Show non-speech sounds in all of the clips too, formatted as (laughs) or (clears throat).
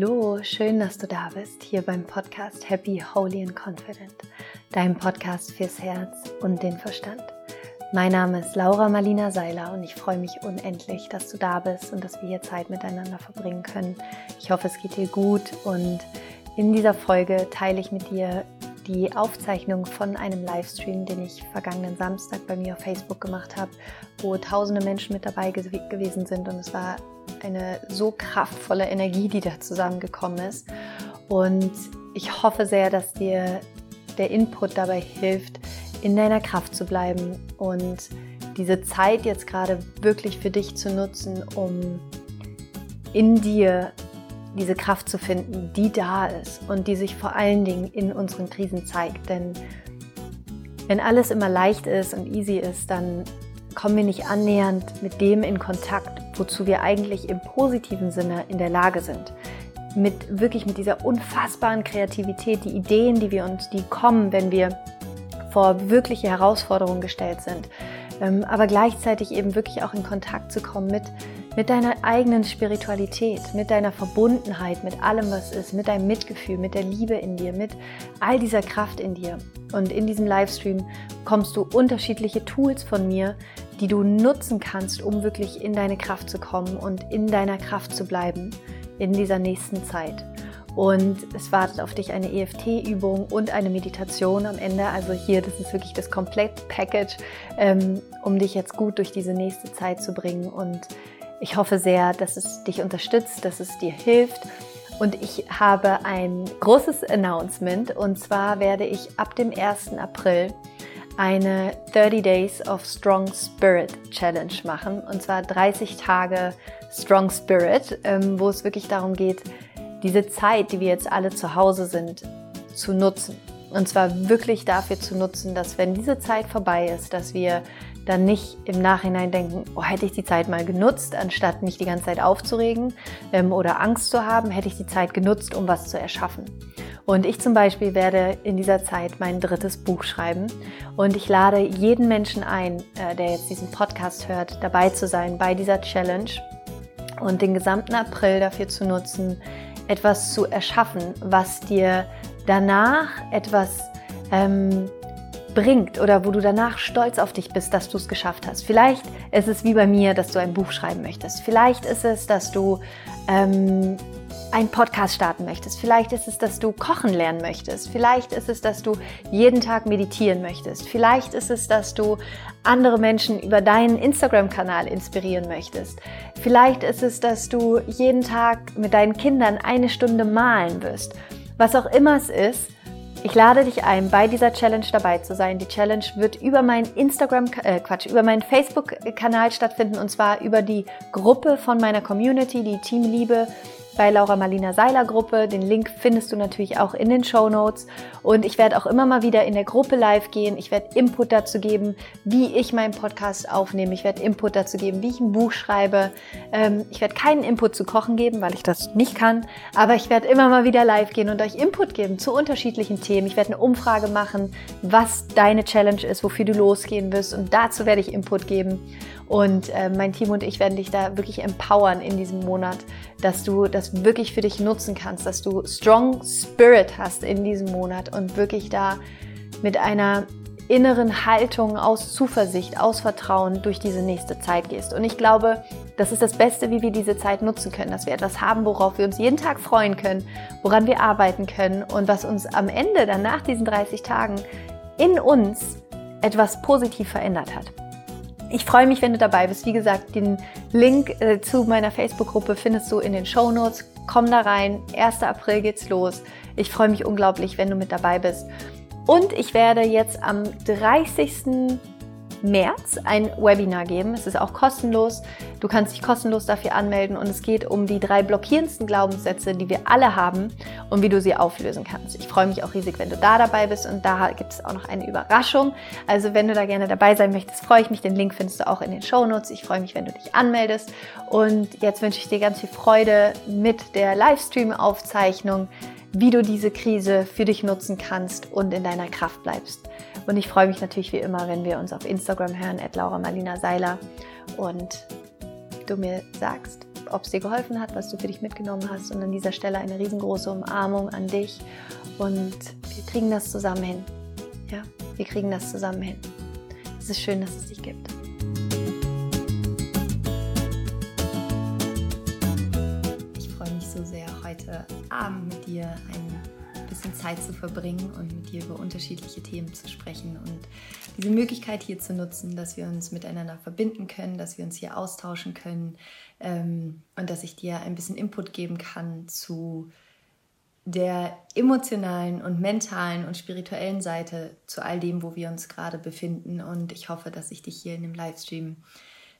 Hallo, schön, dass du da bist, hier beim Podcast Happy, Holy and Confident, deinem Podcast fürs Herz und den Verstand. Mein Name ist Laura Marlina Seiler und ich freue mich unendlich, dass du da bist und dass wir hier Zeit miteinander verbringen können. Ich hoffe, es geht dir gut und in dieser Folge teile ich mit dir die Aufzeichnung von einem Livestream, den ich vergangenen Samstag bei mir auf Facebook gemacht habe, wo tausende Menschen mit dabei gewesen sind und es war eine so kraftvolle Energie, die da zusammengekommen ist. Und ich hoffe sehr, dass dir der Input dabei hilft, in deiner Kraft zu bleiben und diese Zeit jetzt gerade wirklich für dich zu nutzen, um in dir diese Kraft zu finden, die da ist und die sich vor allen Dingen in unseren Krisen zeigt. Denn wenn alles immer leicht ist und easy ist, dann kommen wir nicht annähernd mit dem in Kontakt, wozu wir eigentlich im positiven Sinne in der Lage sind. Mit wirklich mit dieser unfassbaren Kreativität, die Ideen, die wir uns, die kommen, wenn wir vor wirkliche Herausforderungen gestellt sind, ähm, aber gleichzeitig eben wirklich auch in Kontakt zu kommen mit, mit deiner eigenen Spiritualität, mit deiner Verbundenheit, mit allem, was ist, mit deinem Mitgefühl, mit der Liebe in dir, mit all dieser Kraft in dir. Und in diesem Livestream kommst du unterschiedliche Tools von mir, die du nutzen kannst, um wirklich in deine Kraft zu kommen und in deiner Kraft zu bleiben in dieser nächsten Zeit. Und es wartet auf dich eine EFT-Übung und eine Meditation am Ende. Also hier, das ist wirklich das Komplett-Package, ähm, um dich jetzt gut durch diese nächste Zeit zu bringen. Und ich hoffe sehr, dass es dich unterstützt, dass es dir hilft. Und ich habe ein großes Announcement. Und zwar werde ich ab dem 1. April eine 30 Days of Strong Spirit Challenge machen. Und zwar 30 Tage Strong Spirit, ähm, wo es wirklich darum geht, diese Zeit, die wir jetzt alle zu Hause sind, zu nutzen. Und zwar wirklich dafür zu nutzen, dass wenn diese Zeit vorbei ist, dass wir dann nicht im Nachhinein denken, oh, hätte ich die Zeit mal genutzt, anstatt mich die ganze Zeit aufzuregen ähm, oder Angst zu haben, hätte ich die Zeit genutzt, um was zu erschaffen. Und ich zum Beispiel werde in dieser Zeit mein drittes Buch schreiben. Und ich lade jeden Menschen ein, äh, der jetzt diesen Podcast hört, dabei zu sein bei dieser Challenge und den gesamten April dafür zu nutzen, etwas zu erschaffen, was dir danach etwas ähm, bringt oder wo du danach stolz auf dich bist, dass du es geschafft hast. Vielleicht ist es wie bei mir, dass du ein Buch schreiben möchtest. Vielleicht ist es, dass du ähm, einen Podcast starten möchtest. Vielleicht ist es, dass du kochen lernen möchtest. Vielleicht ist es, dass du jeden Tag meditieren möchtest. Vielleicht ist es, dass du andere Menschen über deinen Instagram-Kanal inspirieren möchtest. Vielleicht ist es, dass du jeden Tag mit deinen Kindern eine Stunde malen wirst. Was auch immer es ist, ich lade dich ein, bei dieser Challenge dabei zu sein. Die Challenge wird über meinen Instagram, äh, Quatsch, über meinen Facebook-Kanal stattfinden und zwar über die Gruppe von meiner Community, die Team Liebe bei Laura Marlina Seiler Gruppe. Den Link findest du natürlich auch in den Show Notes. Und ich werde auch immer mal wieder in der Gruppe live gehen. Ich werde Input dazu geben, wie ich meinen Podcast aufnehme. Ich werde Input dazu geben, wie ich ein Buch schreibe. Ähm, ich werde keinen Input zu Kochen geben, weil ich das nicht kann. Aber ich werde immer mal wieder live gehen und euch Input geben zu unterschiedlichen Themen. Ich werde eine Umfrage machen, was deine Challenge ist, wofür du losgehen wirst. Und dazu werde ich Input geben. Und äh, mein Team und ich werden dich da wirklich empowern in diesem Monat, dass du das wirklich für dich nutzen kannst, dass du Strong Spirit hast in diesem Monat und wirklich da mit einer inneren Haltung aus Zuversicht, aus Vertrauen durch diese nächste Zeit gehst. Und ich glaube, das ist das Beste, wie wir diese Zeit nutzen können, dass wir etwas haben, worauf wir uns jeden Tag freuen können, woran wir arbeiten können und was uns am Ende dann nach diesen 30 Tagen in uns etwas positiv verändert hat. Ich freue mich, wenn du dabei bist. Wie gesagt, den Link äh, zu meiner Facebook-Gruppe findest du in den Show Notes. Komm da rein. 1. April geht's los. Ich freue mich unglaublich, wenn du mit dabei bist. Und ich werde jetzt am 30. März ein Webinar geben. Es ist auch kostenlos. Du kannst dich kostenlos dafür anmelden und es geht um die drei blockierendsten Glaubenssätze, die wir alle haben und wie du sie auflösen kannst. Ich freue mich auch riesig, wenn du da dabei bist und da gibt es auch noch eine Überraschung. Also wenn du da gerne dabei sein möchtest, freue ich mich. Den Link findest du auch in den Show Notes. Ich freue mich, wenn du dich anmeldest. Und jetzt wünsche ich dir ganz viel Freude mit der Livestream-Aufzeichnung wie du diese Krise für dich nutzen kannst und in deiner Kraft bleibst. Und ich freue mich natürlich wie immer, wenn wir uns auf Instagram hören, at Laura Marlina Seiler und du mir sagst, ob es dir geholfen hat, was du für dich mitgenommen hast. Und an dieser Stelle eine riesengroße Umarmung an dich. Und wir kriegen das zusammen hin. Ja, wir kriegen das zusammen hin. Es ist schön, dass es dich gibt. Ich freue mich so sehr, heute Abend mit dir ein bisschen Zeit zu verbringen und mit dir über unterschiedliche Themen zu sprechen und diese Möglichkeit hier zu nutzen, dass wir uns miteinander verbinden können, dass wir uns hier austauschen können ähm, und dass ich dir ein bisschen Input geben kann zu der emotionalen und mentalen und spirituellen Seite zu all dem, wo wir uns gerade befinden. Und ich hoffe, dass ich dich hier in dem Livestream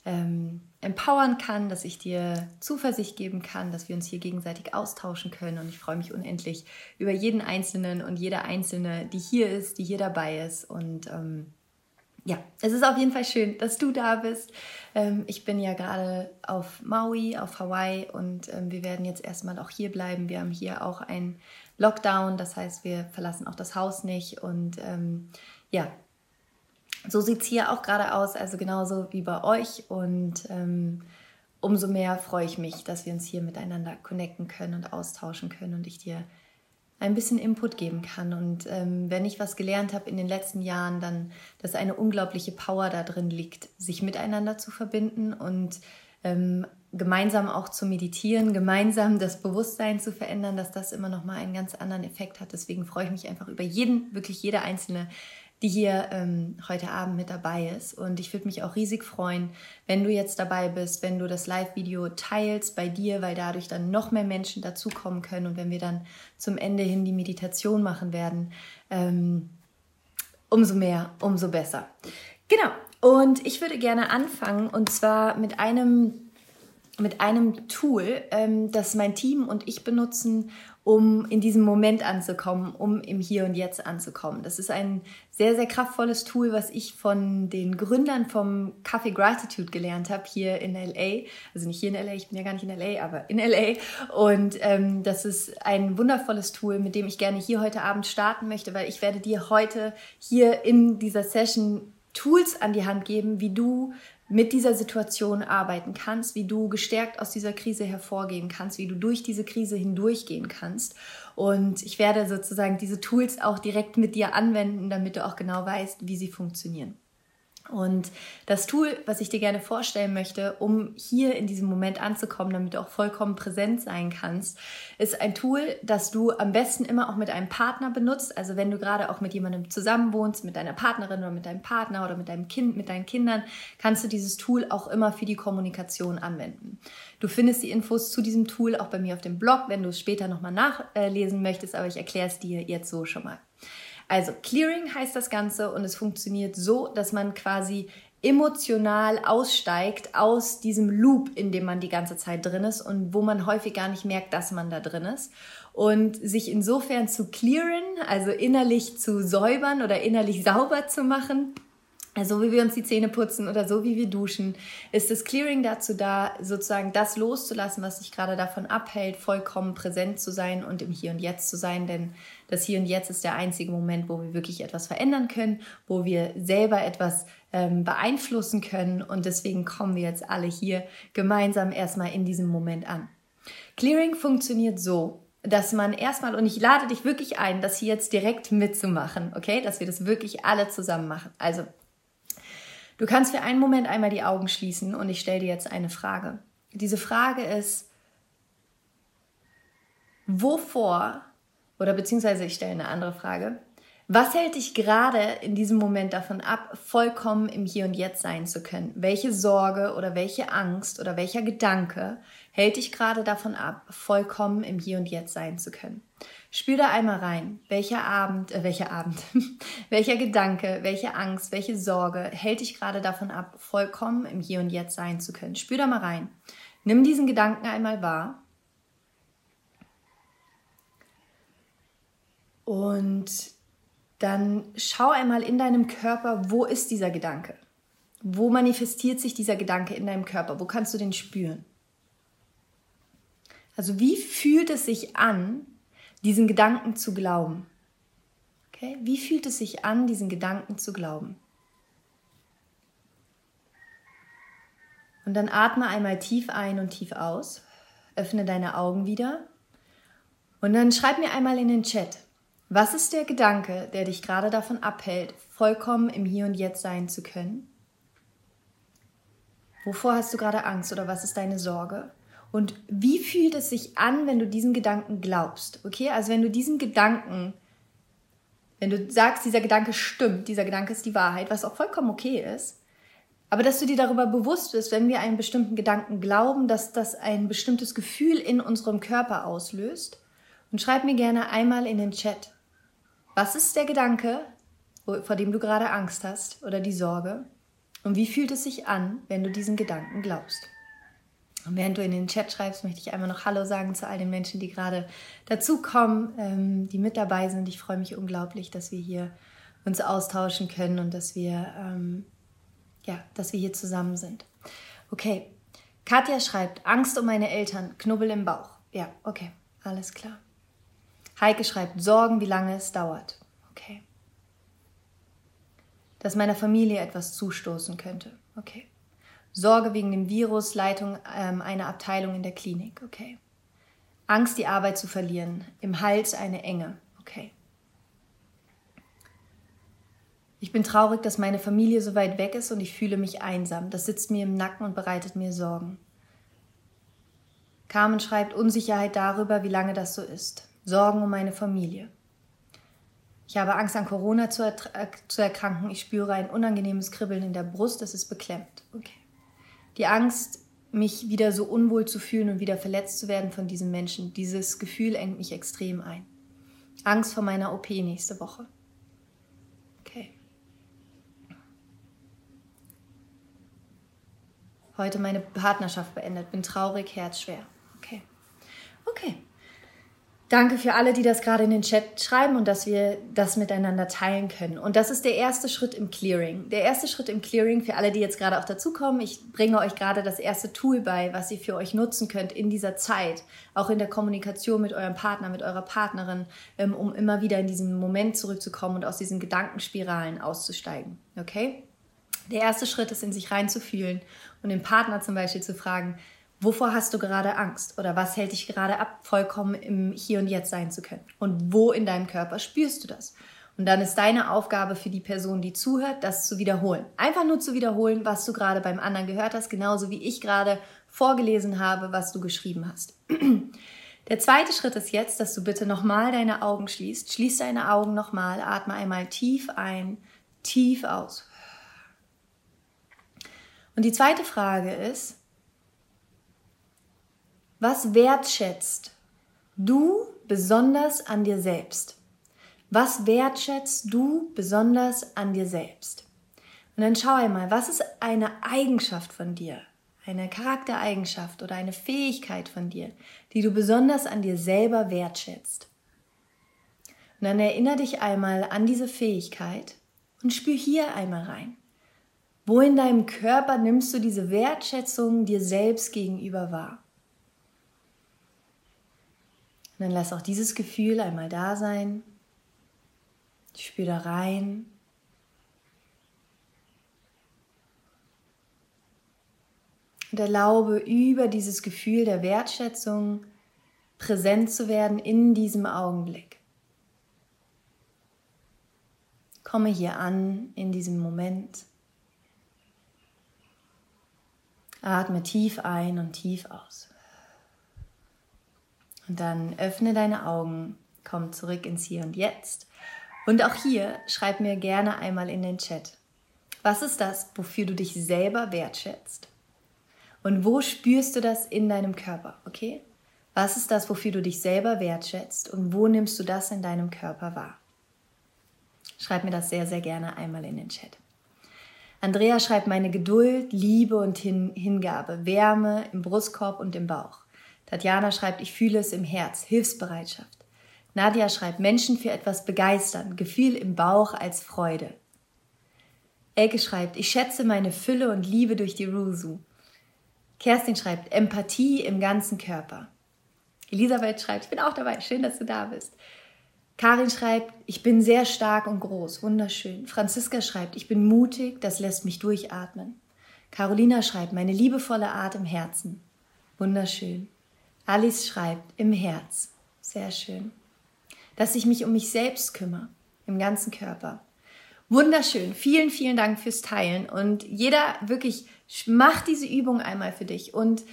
ähm, empowern kann, dass ich dir Zuversicht geben kann, dass wir uns hier gegenseitig austauschen können. Und ich freue mich unendlich über jeden Einzelnen und jede Einzelne, die hier ist, die hier dabei ist. Und ähm, ja, es ist auf jeden Fall schön, dass du da bist. Ähm, ich bin ja gerade auf Maui, auf Hawaii und ähm, wir werden jetzt erstmal auch hier bleiben. Wir haben hier auch einen Lockdown, das heißt, wir verlassen auch das Haus nicht und ähm, ja, so sieht es hier auch gerade aus, also genauso wie bei euch und ähm, umso mehr freue ich mich, dass wir uns hier miteinander connecten können und austauschen können und ich dir ein bisschen Input geben kann. Und ähm, wenn ich was gelernt habe in den letzten Jahren, dann, dass eine unglaubliche Power da drin liegt, sich miteinander zu verbinden und ähm, gemeinsam auch zu meditieren, gemeinsam das Bewusstsein zu verändern, dass das immer noch mal einen ganz anderen Effekt hat. Deswegen freue ich mich einfach über jeden, wirklich jede einzelne die hier ähm, heute Abend mit dabei ist. Und ich würde mich auch riesig freuen, wenn du jetzt dabei bist, wenn du das Live-Video teilst bei dir, weil dadurch dann noch mehr Menschen dazukommen können. Und wenn wir dann zum Ende hin die Meditation machen werden, ähm, umso mehr, umso besser. Genau. Und ich würde gerne anfangen und zwar mit einem mit einem Tool, ähm, das mein Team und ich benutzen, um in diesem Moment anzukommen, um im Hier und Jetzt anzukommen. Das ist ein sehr, sehr kraftvolles Tool, was ich von den Gründern vom Coffee Gratitude gelernt habe, hier in LA. Also nicht hier in LA, ich bin ja gar nicht in LA, aber in LA. Und ähm, das ist ein wundervolles Tool, mit dem ich gerne hier heute Abend starten möchte, weil ich werde dir heute hier in dieser Session Tools an die Hand geben, wie du mit dieser Situation arbeiten kannst, wie du gestärkt aus dieser Krise hervorgehen kannst, wie du durch diese Krise hindurchgehen kannst. Und ich werde sozusagen diese Tools auch direkt mit dir anwenden, damit du auch genau weißt, wie sie funktionieren. Und das Tool, was ich dir gerne vorstellen möchte, um hier in diesem Moment anzukommen, damit du auch vollkommen präsent sein kannst, ist ein Tool, das du am besten immer auch mit einem Partner benutzt. Also wenn du gerade auch mit jemandem zusammenwohnst, mit deiner Partnerin oder mit deinem Partner oder mit deinem Kind, mit deinen Kindern, kannst du dieses Tool auch immer für die Kommunikation anwenden. Du findest die Infos zu diesem Tool auch bei mir auf dem Blog, wenn du es später nochmal nachlesen möchtest, aber ich erkläre es dir jetzt so schon mal. Also Clearing heißt das Ganze und es funktioniert so, dass man quasi emotional aussteigt aus diesem Loop, in dem man die ganze Zeit drin ist und wo man häufig gar nicht merkt, dass man da drin ist. Und sich insofern zu clearen, also innerlich zu säubern oder innerlich sauber zu machen, so wie wir uns die Zähne putzen oder so wie wir duschen, ist das Clearing dazu da, sozusagen das loszulassen, was sich gerade davon abhält, vollkommen präsent zu sein und im Hier und Jetzt zu sein. Denn das Hier und Jetzt ist der einzige Moment, wo wir wirklich etwas verändern können, wo wir selber etwas ähm, beeinflussen können. Und deswegen kommen wir jetzt alle hier gemeinsam erstmal in diesem Moment an. Clearing funktioniert so, dass man erstmal, und ich lade dich wirklich ein, das hier jetzt direkt mitzumachen, okay? Dass wir das wirklich alle zusammen machen. Also, Du kannst für einen Moment einmal die Augen schließen und ich stelle dir jetzt eine Frage. Diese Frage ist, wovor, oder beziehungsweise ich stelle eine andere Frage, was hält dich gerade in diesem Moment davon ab, vollkommen im Hier und Jetzt sein zu können? Welche Sorge oder welche Angst oder welcher Gedanke hält dich gerade davon ab, vollkommen im Hier und Jetzt sein zu können? Spür da einmal rein, welcher Abend, äh, welcher Abend, (laughs) welcher Gedanke, welche Angst, welche Sorge hält dich gerade davon ab, vollkommen im Hier und Jetzt sein zu können. Spür da mal rein. Nimm diesen Gedanken einmal wahr. Und dann schau einmal in deinem Körper, wo ist dieser Gedanke? Wo manifestiert sich dieser Gedanke in deinem Körper? Wo kannst du den spüren? Also wie fühlt es sich an, diesen Gedanken zu glauben. Okay? Wie fühlt es sich an, diesen Gedanken zu glauben? Und dann atme einmal tief ein und tief aus. Öffne deine Augen wieder. Und dann schreib mir einmal in den Chat, was ist der Gedanke, der dich gerade davon abhält, vollkommen im Hier und Jetzt sein zu können? Wovor hast du gerade Angst oder was ist deine Sorge? Und wie fühlt es sich an, wenn du diesen Gedanken glaubst? Okay, also wenn du diesen Gedanken, wenn du sagst, dieser Gedanke stimmt, dieser Gedanke ist die Wahrheit, was auch vollkommen okay ist, aber dass du dir darüber bewusst bist, wenn wir einen bestimmten Gedanken glauben, dass das ein bestimmtes Gefühl in unserem Körper auslöst. Und schreib mir gerne einmal in den Chat, was ist der Gedanke, vor dem du gerade Angst hast oder die Sorge? Und wie fühlt es sich an, wenn du diesen Gedanken glaubst? Und während du in den Chat schreibst, möchte ich einmal noch Hallo sagen zu all den Menschen, die gerade dazukommen, ähm, die mit dabei sind. Ich freue mich unglaublich, dass wir hier uns austauschen können und dass wir ähm, ja, dass wir hier zusammen sind. Okay. Katja schreibt, Angst um meine Eltern, Knubbel im Bauch. Ja, okay, alles klar. Heike schreibt, Sorgen, wie lange es dauert. Okay. Dass meiner Familie etwas zustoßen könnte. Okay. Sorge wegen dem Virus, Leitung ähm, einer Abteilung in der Klinik. Okay. Angst, die Arbeit zu verlieren. Im Hals eine Enge. Okay. Ich bin traurig, dass meine Familie so weit weg ist und ich fühle mich einsam. Das sitzt mir im Nacken und bereitet mir Sorgen. Carmen schreibt Unsicherheit darüber, wie lange das so ist. Sorgen um meine Familie. Ich habe Angst, an Corona zu, äh, zu erkranken. Ich spüre ein unangenehmes Kribbeln in der Brust. Es ist beklemmt. Okay. Die Angst, mich wieder so unwohl zu fühlen und wieder verletzt zu werden von diesem Menschen. Dieses Gefühl engt mich extrem ein. Angst vor meiner OP nächste Woche. heute meine Partnerschaft beendet, bin traurig, herzschwer. Okay. Okay. Danke für alle, die das gerade in den Chat schreiben und dass wir das miteinander teilen können. Und das ist der erste Schritt im Clearing. Der erste Schritt im Clearing für alle, die jetzt gerade auch dazukommen. Ich bringe euch gerade das erste Tool bei, was ihr für euch nutzen könnt in dieser Zeit, auch in der Kommunikation mit eurem Partner, mit eurer Partnerin, ähm, um immer wieder in diesen Moment zurückzukommen und aus diesen Gedankenspiralen auszusteigen. Okay? Der erste Schritt ist, in sich reinzufühlen und den Partner zum Beispiel zu fragen, wovor hast du gerade Angst oder was hält dich gerade ab, vollkommen im Hier und Jetzt sein zu können? Und wo in deinem Körper spürst du das? Und dann ist deine Aufgabe für die Person, die zuhört, das zu wiederholen. Einfach nur zu wiederholen, was du gerade beim anderen gehört hast, genauso wie ich gerade vorgelesen habe, was du geschrieben hast. (clears throat) Der zweite Schritt ist jetzt, dass du bitte nochmal deine Augen schließt. Schließ deine Augen nochmal, atme einmal tief ein, tief aus. Und die zweite Frage ist, was wertschätzt du besonders an dir selbst? Was wertschätzt du besonders an dir selbst? Und dann schau einmal, was ist eine Eigenschaft von dir, eine Charaktereigenschaft oder eine Fähigkeit von dir, die du besonders an dir selber wertschätzt? Und dann erinnere dich einmal an diese Fähigkeit und spür hier einmal rein. Wo in deinem Körper nimmst du diese Wertschätzung dir selbst gegenüber wahr? Und dann lass auch dieses Gefühl einmal da sein. Spür da rein. Und erlaube über dieses Gefühl der Wertschätzung präsent zu werden in diesem Augenblick. Komme hier an in diesem Moment. Atme tief ein und tief aus. Und dann öffne deine Augen, komm zurück ins Hier und Jetzt. Und auch hier schreib mir gerne einmal in den Chat. Was ist das, wofür du dich selber wertschätzt? Und wo spürst du das in deinem Körper, okay? Was ist das, wofür du dich selber wertschätzt und wo nimmst du das in deinem Körper wahr? Schreib mir das sehr, sehr gerne einmal in den Chat. Andrea schreibt meine Geduld, Liebe und Hin Hingabe, Wärme im Brustkorb und im Bauch. Tatjana schreibt, ich fühle es im Herz, Hilfsbereitschaft. Nadia schreibt, Menschen für etwas begeistern, Gefühl im Bauch als Freude. Elke schreibt, ich schätze meine Fülle und Liebe durch die Rusu. Kerstin schreibt, Empathie im ganzen Körper. Elisabeth schreibt, ich bin auch dabei, schön, dass du da bist. Karin schreibt, ich bin sehr stark und groß, wunderschön. Franziska schreibt, ich bin mutig, das lässt mich durchatmen. Carolina schreibt, meine liebevolle Art im Herzen. Wunderschön. Alice schreibt, im Herz. Sehr schön. Dass ich mich um mich selbst kümmere, im ganzen Körper. Wunderschön. Vielen, vielen Dank fürs Teilen. Und jeder wirklich, mach diese Übung einmal für dich. Und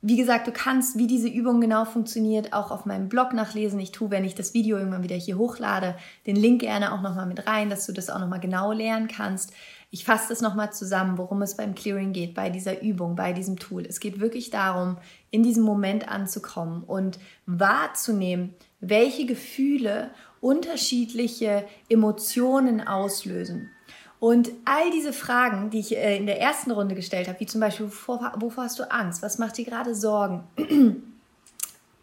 wie gesagt, du kannst, wie diese Übung genau funktioniert, auch auf meinem Blog nachlesen. Ich tue, wenn ich das Video irgendwann wieder hier hochlade, den Link gerne auch nochmal mit rein, dass du das auch nochmal genau lernen kannst. Ich fasse das nochmal zusammen, worum es beim Clearing geht, bei dieser Übung, bei diesem Tool. Es geht wirklich darum, in diesem Moment anzukommen und wahrzunehmen, welche Gefühle unterschiedliche Emotionen auslösen. Und all diese Fragen, die ich äh, in der ersten Runde gestellt habe, wie zum Beispiel, wovor, wovor hast du Angst? Was macht dir gerade Sorgen?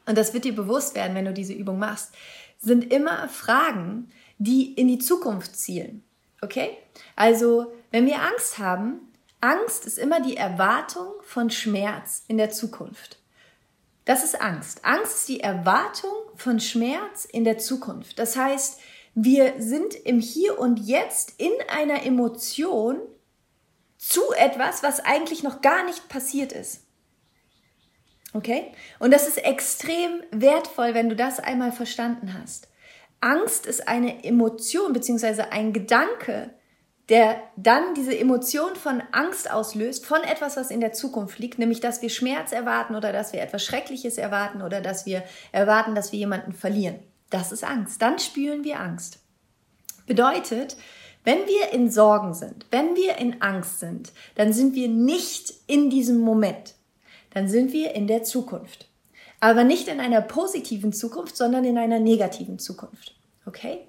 Und das wird dir bewusst werden, wenn du diese Übung machst, sind immer Fragen, die in die Zukunft zielen. Okay? Also, wenn wir Angst haben, Angst ist immer die Erwartung von Schmerz in der Zukunft. Das ist Angst. Angst ist die Erwartung von Schmerz in der Zukunft. Das heißt, wir sind im Hier und Jetzt in einer Emotion zu etwas, was eigentlich noch gar nicht passiert ist. Okay? Und das ist extrem wertvoll, wenn du das einmal verstanden hast. Angst ist eine Emotion beziehungsweise ein Gedanke, der dann diese Emotion von Angst auslöst, von etwas, was in der Zukunft liegt, nämlich dass wir Schmerz erwarten oder dass wir etwas Schreckliches erwarten oder dass wir erwarten, dass wir jemanden verlieren. Das ist Angst. Dann spüren wir Angst. Bedeutet, wenn wir in Sorgen sind, wenn wir in Angst sind, dann sind wir nicht in diesem Moment. Dann sind wir in der Zukunft. Aber nicht in einer positiven Zukunft, sondern in einer negativen Zukunft. Okay?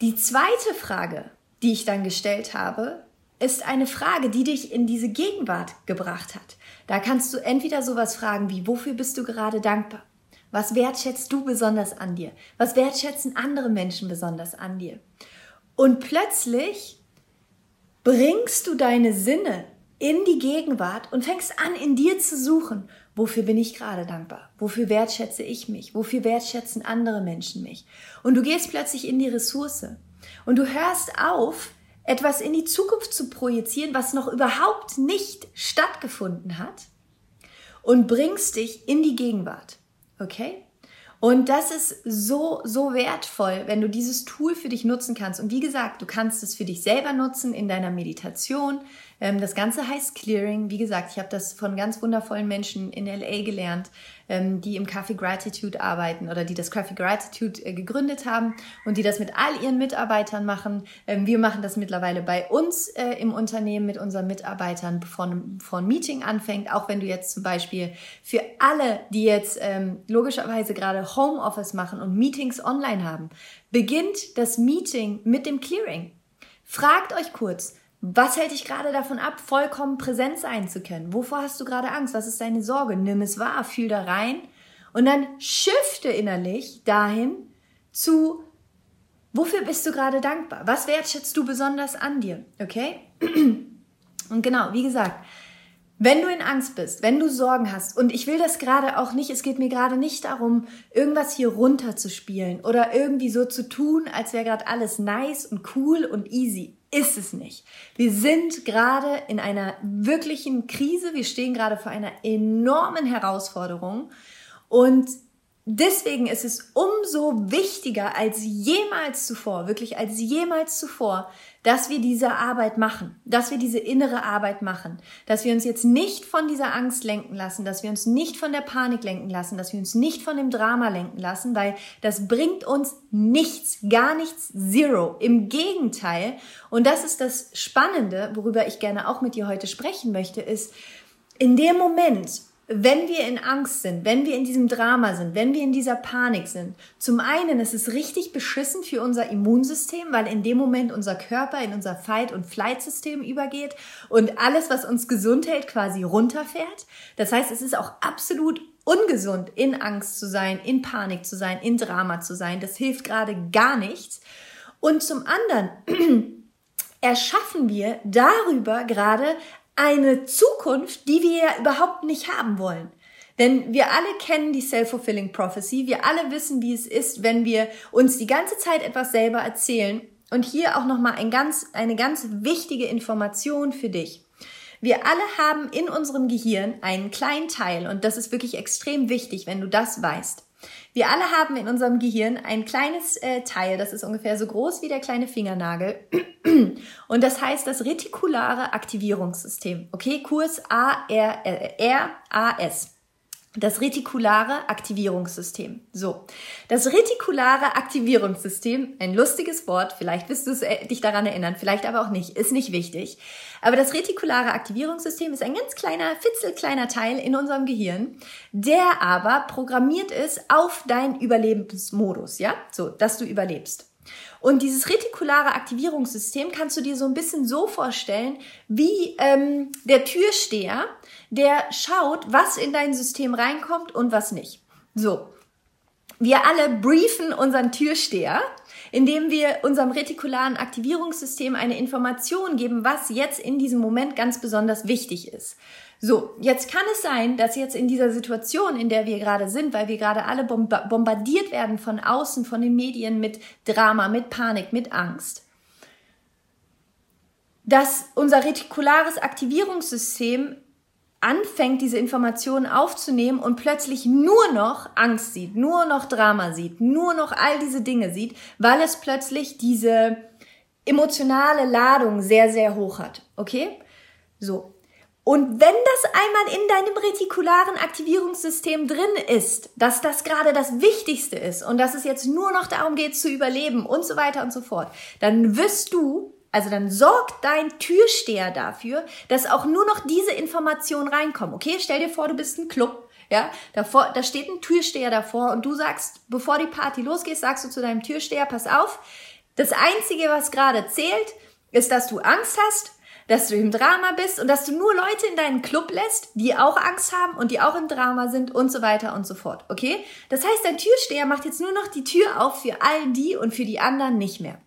Die zweite Frage, die ich dann gestellt habe, ist eine Frage, die dich in diese Gegenwart gebracht hat. Da kannst du entweder sowas fragen wie, wofür bist du gerade dankbar? Was wertschätzt du besonders an dir? Was wertschätzen andere Menschen besonders an dir? Und plötzlich bringst du deine Sinne in die Gegenwart und fängst an, in dir zu suchen. Wofür bin ich gerade dankbar? Wofür wertschätze ich mich? Wofür wertschätzen andere Menschen mich? Und du gehst plötzlich in die Ressource. Und du hörst auf, etwas in die Zukunft zu projizieren, was noch überhaupt nicht stattgefunden hat und bringst dich in die Gegenwart. Okay? Und das ist so, so wertvoll, wenn du dieses Tool für dich nutzen kannst. Und wie gesagt, du kannst es für dich selber nutzen in deiner Meditation, ähm, das Ganze heißt Clearing. Wie gesagt, ich habe das von ganz wundervollen Menschen in LA gelernt, ähm, die im Coffee Gratitude arbeiten oder die das Coffee Gratitude äh, gegründet haben und die das mit all ihren Mitarbeitern machen. Ähm, wir machen das mittlerweile bei uns äh, im Unternehmen mit unseren Mitarbeitern, bevor bevor ein Meeting anfängt. Auch wenn du jetzt zum Beispiel für alle, die jetzt logischerweise gerade Homeoffice machen und Meetings online haben, beginnt das Meeting mit dem Clearing. Fragt euch kurz, was hält dich gerade davon ab, vollkommen präsent sein zu können? Wovor hast du gerade Angst? Was ist deine Sorge? Nimm es wahr, fühl da rein und dann shifte innerlich dahin zu, wofür bist du gerade dankbar? Was wertschätzt du besonders an dir? Okay? (clears throat) Und genau, wie gesagt, wenn du in Angst bist, wenn du Sorgen hast, und ich will das gerade auch nicht, es geht mir gerade nicht darum, irgendwas hier runterzuspielen oder irgendwie so zu tun, als wäre gerade alles nice und cool und easy ist es nicht. Wir sind gerade in einer wirklichen Krise, wir stehen gerade vor einer enormen Herausforderung und deswegen ist es umso wichtiger als jemals zuvor, wirklich als jemals zuvor, dass wir diese Arbeit machen, dass wir diese innere Arbeit machen, dass wir uns jetzt nicht von dieser Angst lenken lassen, dass wir uns nicht von der Panik lenken lassen, dass wir uns nicht von dem Drama lenken lassen, weil das bringt uns nichts, gar nichts, zero. Im Gegenteil, und das ist das Spannende, worüber ich gerne auch mit dir heute sprechen möchte, ist, in dem Moment, wenn wir in Angst sind, wenn wir in diesem Drama sind, wenn wir in dieser Panik sind, zum einen ist es richtig beschissen für unser Immunsystem, weil in dem Moment unser Körper in unser Fight- und Flight-System übergeht und alles, was uns gesund hält, quasi runterfährt. Das heißt, es ist auch absolut ungesund, in Angst zu sein, in Panik zu sein, in Drama zu sein. Das hilft gerade gar nichts. Und zum anderen (clears throat) erschaffen wir darüber gerade eine Zukunft, die wir ja überhaupt nicht haben wollen. Denn wir alle kennen die Self-Fulfilling Prophecy. Wir alle wissen, wie es ist, wenn wir uns die ganze Zeit etwas selber erzählen. Und hier auch nochmal ein ganz, eine ganz wichtige Information für dich. Wir alle haben in unserem Gehirn einen kleinen Teil und das ist wirklich extrem wichtig, wenn du das weißt. Wir alle haben in unserem Gehirn ein kleines äh, Teil, das ist ungefähr so groß wie der kleine Fingernagel. (clears throat) Und das heißt das retikulare Aktivierungssystem. Okay, Kurs A-R-A-S das retikulare Aktivierungssystem. So, das retikulare Aktivierungssystem, ein lustiges Wort, vielleicht wirst du äh, dich daran erinnern, vielleicht aber auch nicht, ist nicht wichtig. Aber das retikulare Aktivierungssystem ist ein ganz kleiner, fitzelkleiner Teil in unserem Gehirn, der aber programmiert ist auf deinen Überlebensmodus, ja, so, dass du überlebst. Und dieses retikulare Aktivierungssystem kannst du dir so ein bisschen so vorstellen, wie ähm, der Türsteher, der schaut, was in dein System reinkommt und was nicht. So. Wir alle briefen unseren Türsteher, indem wir unserem retikularen Aktivierungssystem eine Information geben, was jetzt in diesem Moment ganz besonders wichtig ist. So, jetzt kann es sein, dass jetzt in dieser Situation, in der wir gerade sind, weil wir gerade alle bombardiert werden von außen, von den Medien mit Drama, mit Panik, mit Angst, dass unser retikulares Aktivierungssystem anfängt, diese Informationen aufzunehmen und plötzlich nur noch Angst sieht, nur noch Drama sieht, nur noch all diese Dinge sieht, weil es plötzlich diese emotionale Ladung sehr, sehr hoch hat. Okay? So. Und wenn das einmal in deinem retikularen Aktivierungssystem drin ist, dass das gerade das Wichtigste ist und dass es jetzt nur noch darum geht zu überleben und so weiter und so fort, dann wirst du also dann sorgt dein Türsteher dafür, dass auch nur noch diese Informationen reinkommen. Okay, stell dir vor, du bist ein Club. Ja, davor, da steht ein Türsteher davor und du sagst, bevor die Party losgeht, sagst du zu deinem Türsteher, pass auf, das Einzige, was gerade zählt, ist, dass du Angst hast, dass du im Drama bist und dass du nur Leute in deinen Club lässt, die auch Angst haben und die auch im Drama sind und so weiter und so fort. Okay? Das heißt, dein Türsteher macht jetzt nur noch die Tür auf für all die und für die anderen nicht mehr.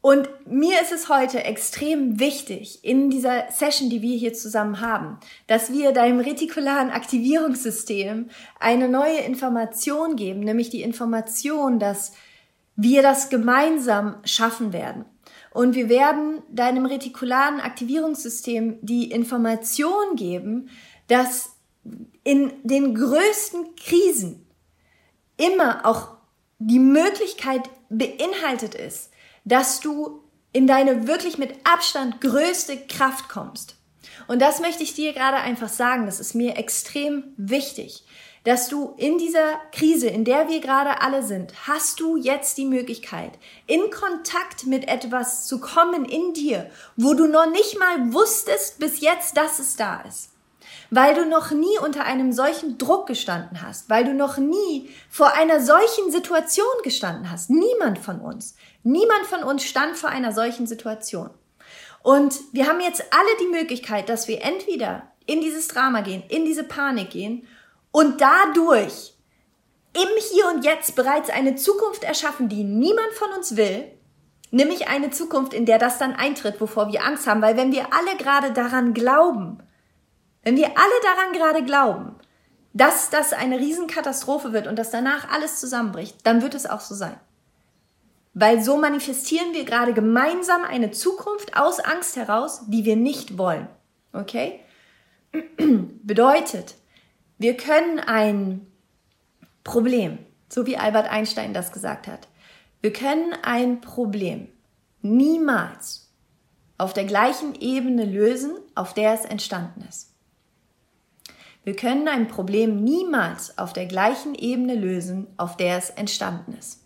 Und mir ist es heute extrem wichtig in dieser Session, die wir hier zusammen haben, dass wir deinem retikularen Aktivierungssystem eine neue Information geben, nämlich die Information, dass wir das gemeinsam schaffen werden. Und wir werden deinem retikularen Aktivierungssystem die Information geben, dass in den größten Krisen immer auch die Möglichkeit beinhaltet ist, dass du in deine wirklich mit Abstand größte Kraft kommst. Und das möchte ich dir gerade einfach sagen, das ist mir extrem wichtig, dass du in dieser Krise, in der wir gerade alle sind, hast du jetzt die Möglichkeit, in Kontakt mit etwas zu kommen in dir, wo du noch nicht mal wusstest bis jetzt, dass es da ist weil du noch nie unter einem solchen Druck gestanden hast, weil du noch nie vor einer solchen Situation gestanden hast. Niemand von uns. Niemand von uns stand vor einer solchen Situation. Und wir haben jetzt alle die Möglichkeit, dass wir entweder in dieses Drama gehen, in diese Panik gehen und dadurch im Hier und Jetzt bereits eine Zukunft erschaffen, die niemand von uns will, nämlich eine Zukunft, in der das dann eintritt, wovor wir Angst haben, weil wenn wir alle gerade daran glauben, wenn wir alle daran gerade glauben, dass das eine Riesenkatastrophe wird und dass danach alles zusammenbricht, dann wird es auch so sein. Weil so manifestieren wir gerade gemeinsam eine Zukunft aus Angst heraus, die wir nicht wollen. Okay? (clears throat) Bedeutet, wir können ein Problem, so wie Albert Einstein das gesagt hat, wir können ein Problem niemals auf der gleichen Ebene lösen, auf der es entstanden ist. Wir können ein Problem niemals auf der gleichen Ebene lösen, auf der es entstanden ist.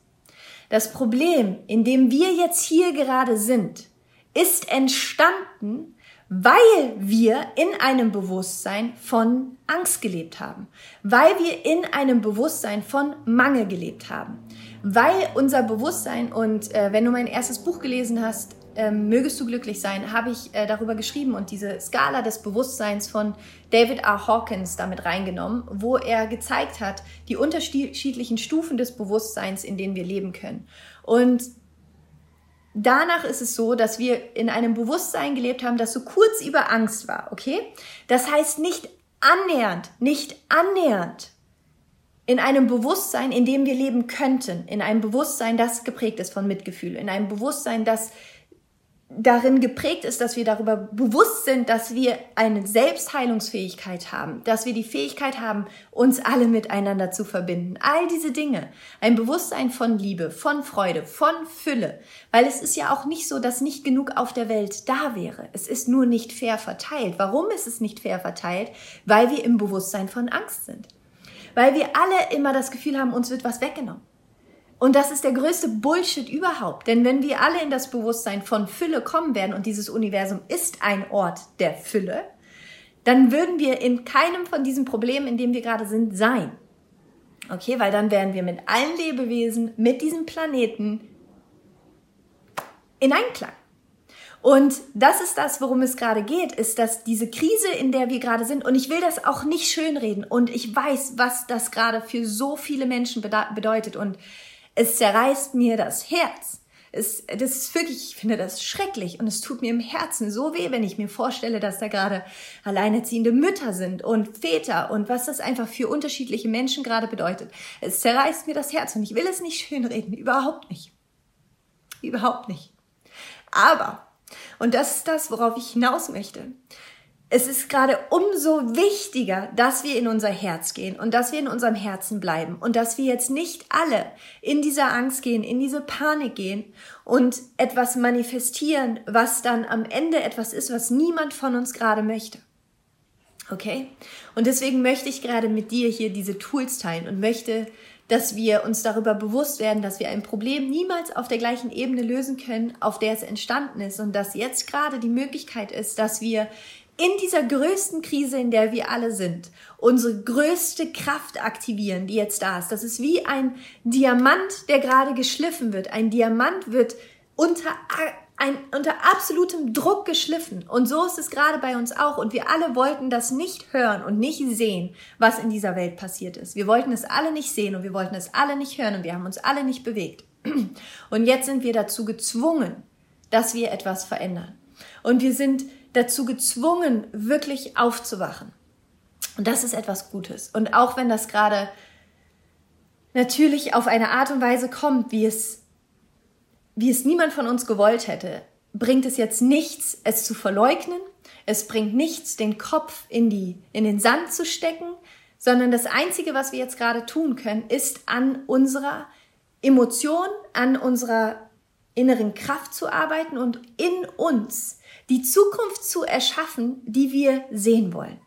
Das Problem, in dem wir jetzt hier gerade sind, ist entstanden, weil wir in einem Bewusstsein von Angst gelebt haben, weil wir in einem Bewusstsein von Mangel gelebt haben, weil unser Bewusstsein und äh, wenn du mein erstes Buch gelesen hast, ähm, Mögest du glücklich sein, habe ich äh, darüber geschrieben und diese Skala des Bewusstseins von David R. Hawkins damit reingenommen, wo er gezeigt hat, die unterschiedlichen Stufen des Bewusstseins, in denen wir leben können. Und danach ist es so, dass wir in einem Bewusstsein gelebt haben, das so kurz über Angst war, okay? Das heißt nicht annähernd, nicht annähernd in einem Bewusstsein, in dem wir leben könnten, in einem Bewusstsein, das geprägt ist von Mitgefühl, in einem Bewusstsein, das darin geprägt ist, dass wir darüber bewusst sind, dass wir eine Selbstheilungsfähigkeit haben, dass wir die Fähigkeit haben, uns alle miteinander zu verbinden. All diese Dinge. Ein Bewusstsein von Liebe, von Freude, von Fülle. Weil es ist ja auch nicht so, dass nicht genug auf der Welt da wäre. Es ist nur nicht fair verteilt. Warum ist es nicht fair verteilt? Weil wir im Bewusstsein von Angst sind. Weil wir alle immer das Gefühl haben, uns wird was weggenommen. Und das ist der größte Bullshit überhaupt. Denn wenn wir alle in das Bewusstsein von Fülle kommen werden und dieses Universum ist ein Ort der Fülle, dann würden wir in keinem von diesen Problemen, in dem wir gerade sind, sein. Okay, weil dann wären wir mit allen Lebewesen, mit diesem Planeten in Einklang. Und das ist das, worum es gerade geht, ist, dass diese Krise, in der wir gerade sind, und ich will das auch nicht schönreden, und ich weiß, was das gerade für so viele Menschen bedeutet, und es zerreißt mir das Herz. Es, das ist wirklich, ich finde das schrecklich und es tut mir im Herzen so weh, wenn ich mir vorstelle, dass da gerade alleinerziehende Mütter sind und Väter und was das einfach für unterschiedliche Menschen gerade bedeutet. Es zerreißt mir das Herz und ich will es nicht schönreden, überhaupt nicht. Überhaupt nicht. Aber, und das ist das, worauf ich hinaus möchte, es ist gerade umso wichtiger, dass wir in unser Herz gehen und dass wir in unserem Herzen bleiben und dass wir jetzt nicht alle in dieser Angst gehen, in diese Panik gehen und etwas manifestieren, was dann am Ende etwas ist, was niemand von uns gerade möchte. Okay? Und deswegen möchte ich gerade mit dir hier diese Tools teilen und möchte, dass wir uns darüber bewusst werden, dass wir ein Problem niemals auf der gleichen Ebene lösen können, auf der es entstanden ist und dass jetzt gerade die Möglichkeit ist, dass wir in dieser größten Krise, in der wir alle sind, unsere größte Kraft aktivieren, die jetzt da ist. Das ist wie ein Diamant, der gerade geschliffen wird. Ein Diamant wird unter, ein, unter absolutem Druck geschliffen. Und so ist es gerade bei uns auch. Und wir alle wollten das nicht hören und nicht sehen, was in dieser Welt passiert ist. Wir wollten es alle nicht sehen und wir wollten es alle nicht hören und wir haben uns alle nicht bewegt. Und jetzt sind wir dazu gezwungen, dass wir etwas verändern. Und wir sind dazu gezwungen, wirklich aufzuwachen. Und das ist etwas Gutes. Und auch wenn das gerade natürlich auf eine Art und Weise kommt, wie es, wie es niemand von uns gewollt hätte, bringt es jetzt nichts, es zu verleugnen. Es bringt nichts, den Kopf in die, in den Sand zu stecken, sondern das einzige, was wir jetzt gerade tun können, ist an unserer Emotion, an unserer inneren Kraft zu arbeiten und in uns die Zukunft zu erschaffen, die wir sehen wollen.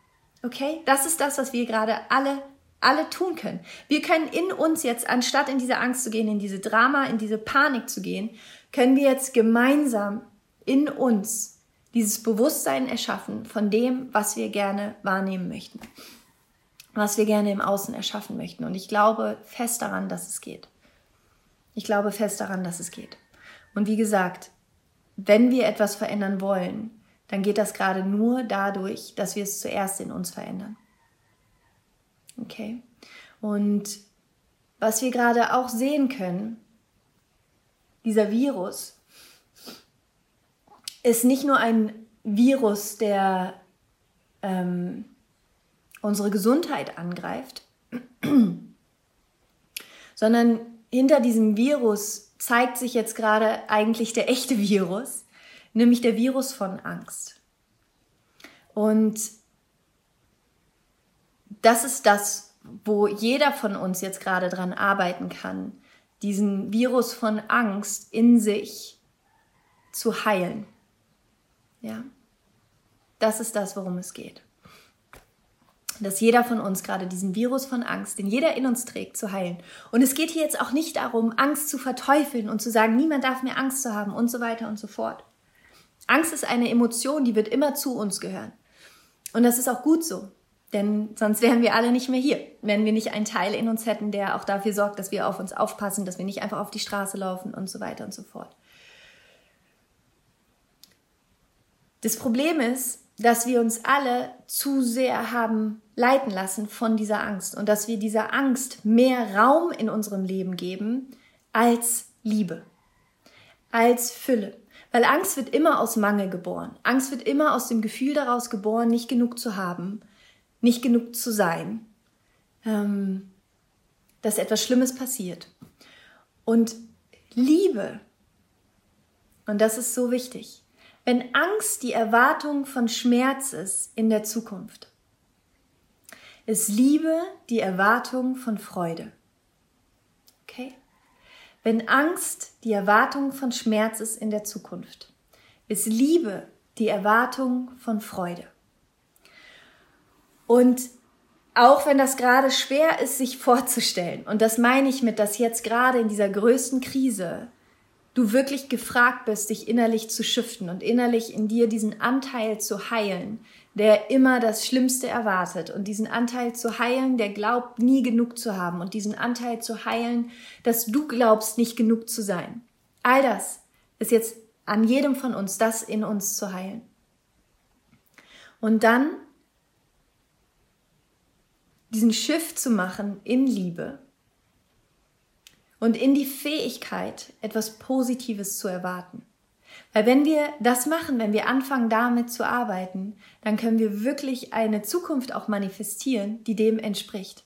Okay? Das ist das, was wir gerade alle alle tun können. Wir können in uns jetzt, anstatt in diese Angst zu gehen, in diese Drama, in diese Panik zu gehen, können wir jetzt gemeinsam in uns dieses Bewusstsein erschaffen von dem, was wir gerne wahrnehmen möchten, was wir gerne im Außen erschaffen möchten. Und ich glaube fest daran, dass es geht. Ich glaube fest daran, dass es geht. Und wie gesagt, wenn wir etwas verändern wollen, dann geht das gerade nur dadurch, dass wir es zuerst in uns verändern. Okay? Und was wir gerade auch sehen können, dieser Virus ist nicht nur ein Virus, der ähm, unsere Gesundheit angreift, (clears throat) sondern hinter diesem Virus zeigt sich jetzt gerade eigentlich der echte Virus, nämlich der Virus von Angst. Und das ist das, wo jeder von uns jetzt gerade dran arbeiten kann, diesen Virus von Angst in sich zu heilen. Ja. Das ist das, worum es geht dass jeder von uns gerade diesen Virus von Angst, den jeder in uns trägt, zu heilen. Und es geht hier jetzt auch nicht darum, Angst zu verteufeln und zu sagen, niemand darf mehr Angst zu haben und so weiter und so fort. Angst ist eine Emotion, die wird immer zu uns gehören. Und das ist auch gut so. Denn sonst wären wir alle nicht mehr hier, wenn wir nicht einen Teil in uns hätten, der auch dafür sorgt, dass wir auf uns aufpassen, dass wir nicht einfach auf die Straße laufen und so weiter und so fort. Das Problem ist, dass wir uns alle zu sehr haben leiten lassen von dieser Angst und dass wir dieser Angst mehr Raum in unserem Leben geben als Liebe, als Fülle. Weil Angst wird immer aus Mangel geboren. Angst wird immer aus dem Gefühl daraus geboren, nicht genug zu haben, nicht genug zu sein, ähm, dass etwas Schlimmes passiert. Und Liebe, und das ist so wichtig, Wenn Angst die Erwartung von Schmerz ist in der Zukunft, ist Liebe die Erwartung von Freude. Okay? Wenn Angst die Erwartung von Schmerz ist in der Zukunft, ist Liebe die Erwartung von Freude. Und auch wenn das gerade schwer ist, sich vorzustellen, und das meine ich mit, dass jetzt gerade in dieser größten Krise du wirklich gefragt bist, dich innerlich zu shiften und innerlich in dir diesen Anteil zu heilen, der immer das Schlimmste erwartet und diesen Anteil zu heilen, der glaubt, nie genug zu haben und diesen Anteil zu heilen, dass du glaubst, nicht genug zu sein. All das ist jetzt an jedem von uns, das in uns zu heilen. Und dann diesen Shift zu machen in Liebe und in die Fähigkeit, etwas Positives zu erwarten. Weil wenn wir das machen, wenn wir anfangen damit zu arbeiten, dann können wir wirklich eine Zukunft auch manifestieren, die dem entspricht.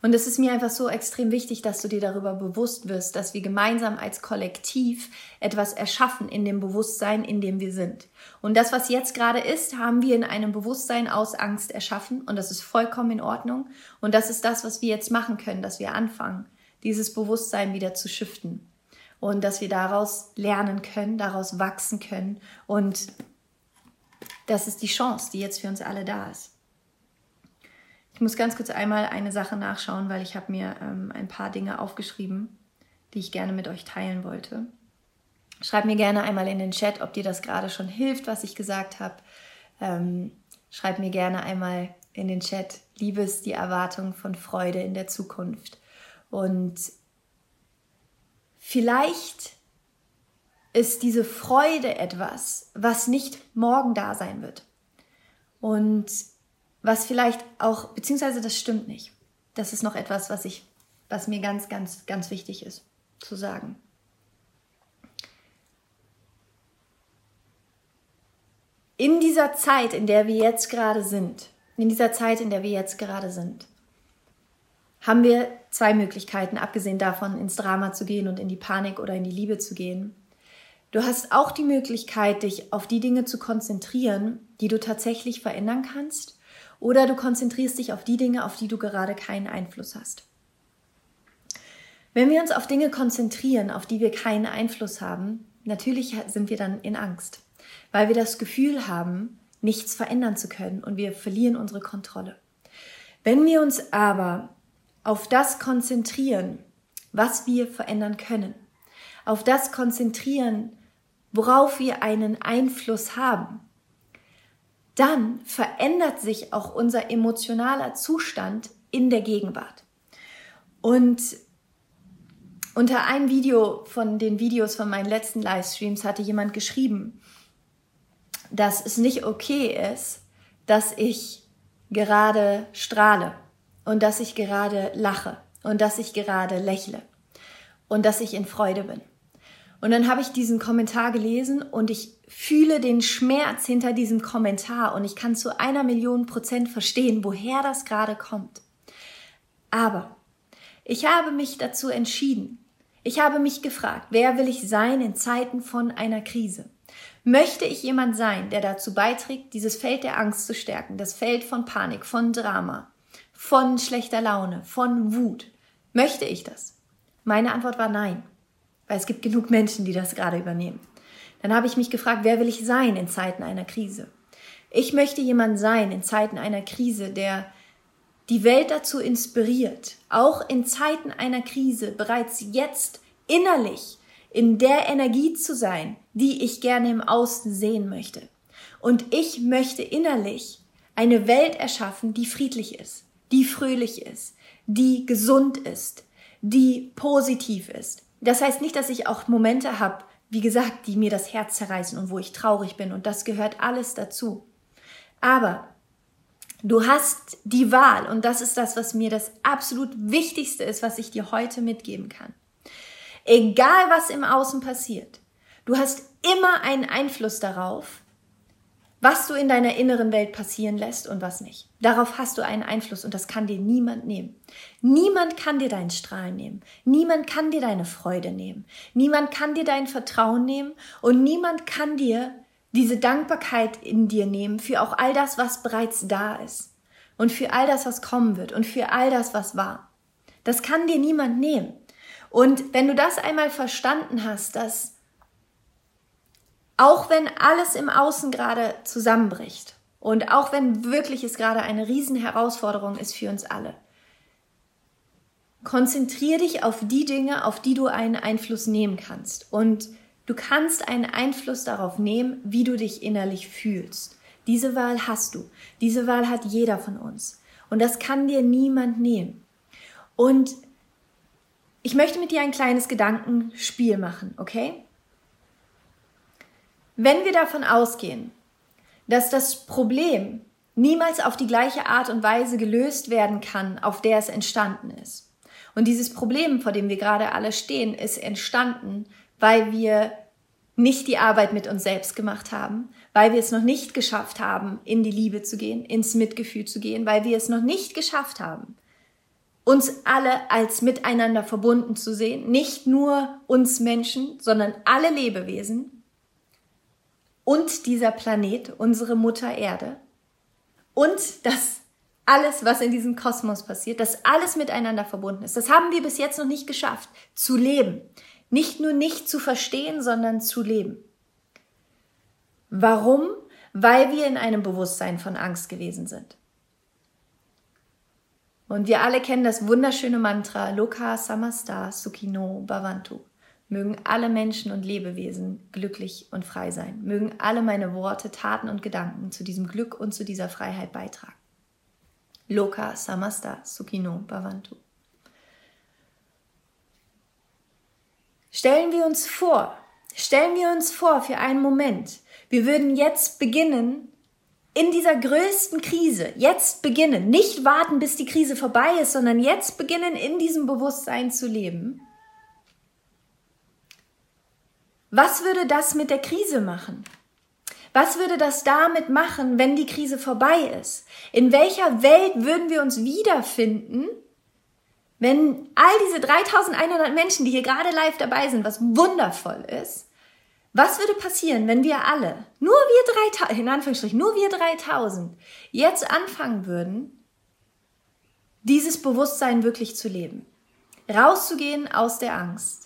Und es ist mir einfach so extrem wichtig, dass du dir darüber bewusst wirst, dass wir gemeinsam als Kollektiv etwas erschaffen in dem Bewusstsein, in dem wir sind. Und das, was jetzt gerade ist, haben wir in einem Bewusstsein aus Angst erschaffen und das ist vollkommen in Ordnung. Und das ist das, was wir jetzt machen können, dass wir anfangen, dieses Bewusstsein wieder zu shiften und dass wir daraus lernen können, daraus wachsen können und das ist die Chance, die jetzt für uns alle da ist. Ich muss ganz kurz einmal eine Sache nachschauen, weil ich habe mir ähm, ein paar Dinge aufgeschrieben, die ich gerne mit euch teilen wollte. Schreibt mir gerne einmal in den Chat, ob dir das gerade schon hilft, was ich gesagt habe. Ähm, schreibt mir gerne einmal in den Chat, Liebes, die Erwartung von Freude in der Zukunft. Und vielleicht ist diese Freude etwas, was nicht morgen da sein wird. Und was vielleicht auch, beziehungsweise das stimmt nicht. Das ist noch etwas, was ich, was mir ganz, ganz, ganz wichtig ist zu sagen. In dieser Zeit, in der wir jetzt gerade sind, in dieser Zeit, in der wir jetzt gerade sind, haben wir zwei Möglichkeiten, abgesehen davon, ins Drama zu gehen und in die Panik oder in die Liebe zu gehen. Du hast auch die Möglichkeit, dich auf die Dinge zu konzentrieren, die du tatsächlich verändern kannst oder du konzentrierst dich auf die Dinge, auf die du gerade keinen Einfluss hast. Wenn wir uns auf Dinge konzentrieren, auf die wir keinen Einfluss haben, natürlich sind wir dann in Angst, weil wir das Gefühl haben, nichts verändern zu können und wir verlieren unsere Kontrolle. Wenn wir uns aber auf das konzentrieren, was wir verändern können, auf das konzentrieren, worauf wir einen Einfluss haben, dann verändert sich auch unser emotionaler Zustand in der Gegenwart. Und unter einem Video von den Videos von meinen letzten Livestreams hatte jemand geschrieben, dass es nicht okay ist, dass ich gerade strahle und dass ich gerade lache und dass ich gerade lächle und dass ich in Freude bin. Und dann habe ich diesen Kommentar gelesen und ich fühle den Schmerz hinter diesem Kommentar und ich kann zu einer Million Prozent verstehen, woher das gerade kommt. Aber ich habe mich dazu entschieden. Ich habe mich gefragt, wer will ich sein in Zeiten von einer Krise? Möchte ich jemand sein, der dazu beiträgt, dieses Feld der Angst zu stärken, das Feld von Panik, von Drama, von schlechter Laune, von Wut? Möchte ich das? Meine Antwort war nein weil es gibt genug Menschen, die das gerade übernehmen. Dann habe ich mich gefragt, wer will ich sein in Zeiten einer Krise? Ich möchte jemand sein in Zeiten einer Krise, der die Welt dazu inspiriert, auch in Zeiten einer Krise bereits jetzt innerlich in der Energie zu sein, die ich gerne im Außen sehen möchte. Und ich möchte innerlich eine Welt erschaffen, die friedlich ist, die fröhlich ist, die gesund ist, die positiv ist, das heißt nicht, dass ich auch Momente habe, wie gesagt, die mir das Herz zerreißen und wo ich traurig bin und das gehört alles dazu. Aber du hast die Wahl und das ist das, was mir das absolut Wichtigste ist, was ich dir heute mitgeben kann. Egal was im Außen passiert, du hast immer einen Einfluss darauf, was du in deiner inneren Welt passieren lässt und was nicht. Darauf hast du einen Einfluss und das kann dir niemand nehmen. Niemand kann dir deinen Strahlen nehmen. Niemand kann dir deine Freude nehmen. Niemand kann dir dein Vertrauen nehmen und niemand kann dir diese Dankbarkeit in dir nehmen für auch all das, was bereits da ist und für all das, was kommen wird und für all das, was war. Das kann dir niemand nehmen. Und wenn du das einmal verstanden hast, dass auch wenn alles im Außen gerade zusammenbricht und auch wenn wirklich es gerade eine Riesenherausforderung ist für uns alle, konzentriere dich auf die Dinge, auf die du einen Einfluss nehmen kannst. Und du kannst einen Einfluss darauf nehmen, wie du dich innerlich fühlst. Diese Wahl hast du. Diese Wahl hat jeder von uns. Und das kann dir niemand nehmen. Und ich möchte mit dir ein kleines Gedankenspiel machen, okay? Wenn wir davon ausgehen, dass das Problem niemals auf die gleiche Art und Weise gelöst werden kann, auf der es entstanden ist. Und dieses Problem, vor dem wir gerade alle stehen, ist entstanden, weil wir nicht die Arbeit mit uns selbst gemacht haben, weil wir es noch nicht geschafft haben, in die Liebe zu gehen, ins Mitgefühl zu gehen, weil wir es noch nicht geschafft haben, uns alle als miteinander verbunden zu sehen, nicht nur uns Menschen, sondern alle Lebewesen und dieser Planet, unsere Mutter Erde und das alles, was in diesem Kosmos passiert, dass alles miteinander verbunden ist. Das haben wir bis jetzt noch nicht geschafft, zu leben. Nicht nur nicht zu verstehen, sondern zu leben. Warum? Weil wir in einem Bewusstsein von Angst gewesen sind. Und wir alle kennen das wunderschöne Mantra Loka Samasta Sukhino Bhavantu. Mögen alle Menschen und Lebewesen glücklich und frei sein. Mögen alle meine Worte, Taten und Gedanken zu diesem Glück und zu dieser Freiheit beitragen. Loka Samasta Sukhino Bhavantu. Stellen wir uns vor, stellen wir uns vor für einen Moment, wir würden jetzt beginnen, in dieser größten Krise jetzt beginnen, nicht warten, bis die Krise vorbei ist, sondern jetzt beginnen, in diesem Bewusstsein zu leben, was würde das mit der Krise machen? Was würde das damit machen, wenn die Krise vorbei ist? In welcher Welt würden wir uns wiederfinden, wenn all diese 3100 Menschen, die hier gerade live dabei sind, was wundervoll ist, was würde passieren, wenn wir alle, nur wir 3000, in Anführungsstrichen, nur wir 3000, jetzt anfangen würden, dieses Bewusstsein wirklich zu leben? Rauszugehen aus der Angst.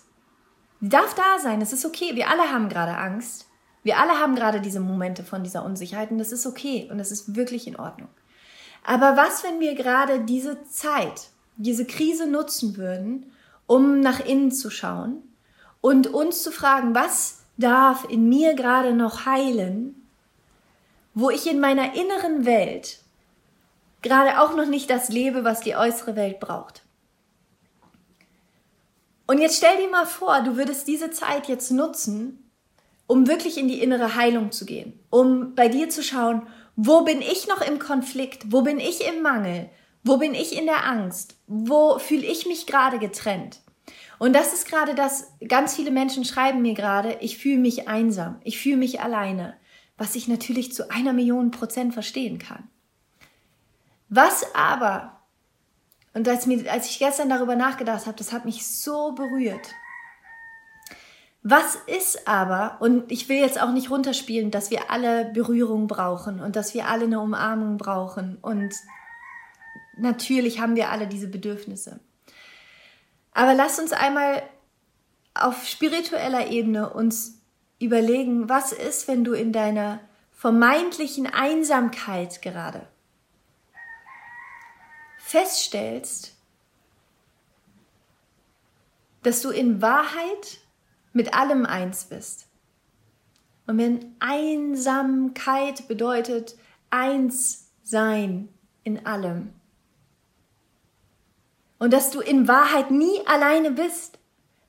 Darf da sein, es ist okay. Wir alle haben gerade Angst. Wir alle haben gerade diese Momente von dieser Unsicherheit und das ist okay und es ist wirklich in Ordnung. Aber was, wenn wir gerade diese Zeit, diese Krise nutzen würden, um nach innen zu schauen und uns zu fragen, was darf in mir gerade noch heilen, wo ich in meiner inneren Welt gerade auch noch nicht das lebe, was die äußere Welt braucht. Und jetzt stell dir mal vor, du würdest diese Zeit jetzt nutzen, um wirklich in die innere Heilung zu gehen, um bei dir zu schauen, wo bin ich noch im Konflikt, wo bin ich im Mangel, wo bin ich in der Angst, wo fühle ich mich gerade getrennt. Und das ist gerade das, ganz viele Menschen schreiben mir gerade, ich fühle mich einsam, ich fühle mich alleine, was ich natürlich zu einer Million Prozent verstehen kann. Was aber, und als, mir, als ich gestern darüber nachgedacht habe, das hat mich so berührt. Was ist aber, und ich will jetzt auch nicht runterspielen, dass wir alle Berührung brauchen und dass wir alle eine Umarmung brauchen und natürlich haben wir alle diese Bedürfnisse. Aber lass uns einmal auf spiritueller Ebene uns überlegen, was ist, wenn du in deiner vermeintlichen Einsamkeit gerade feststellst, dass du in Wahrheit mit allem eins bist. Und wenn Einsamkeit bedeutet eins sein in allem, und dass du in Wahrheit nie alleine bist,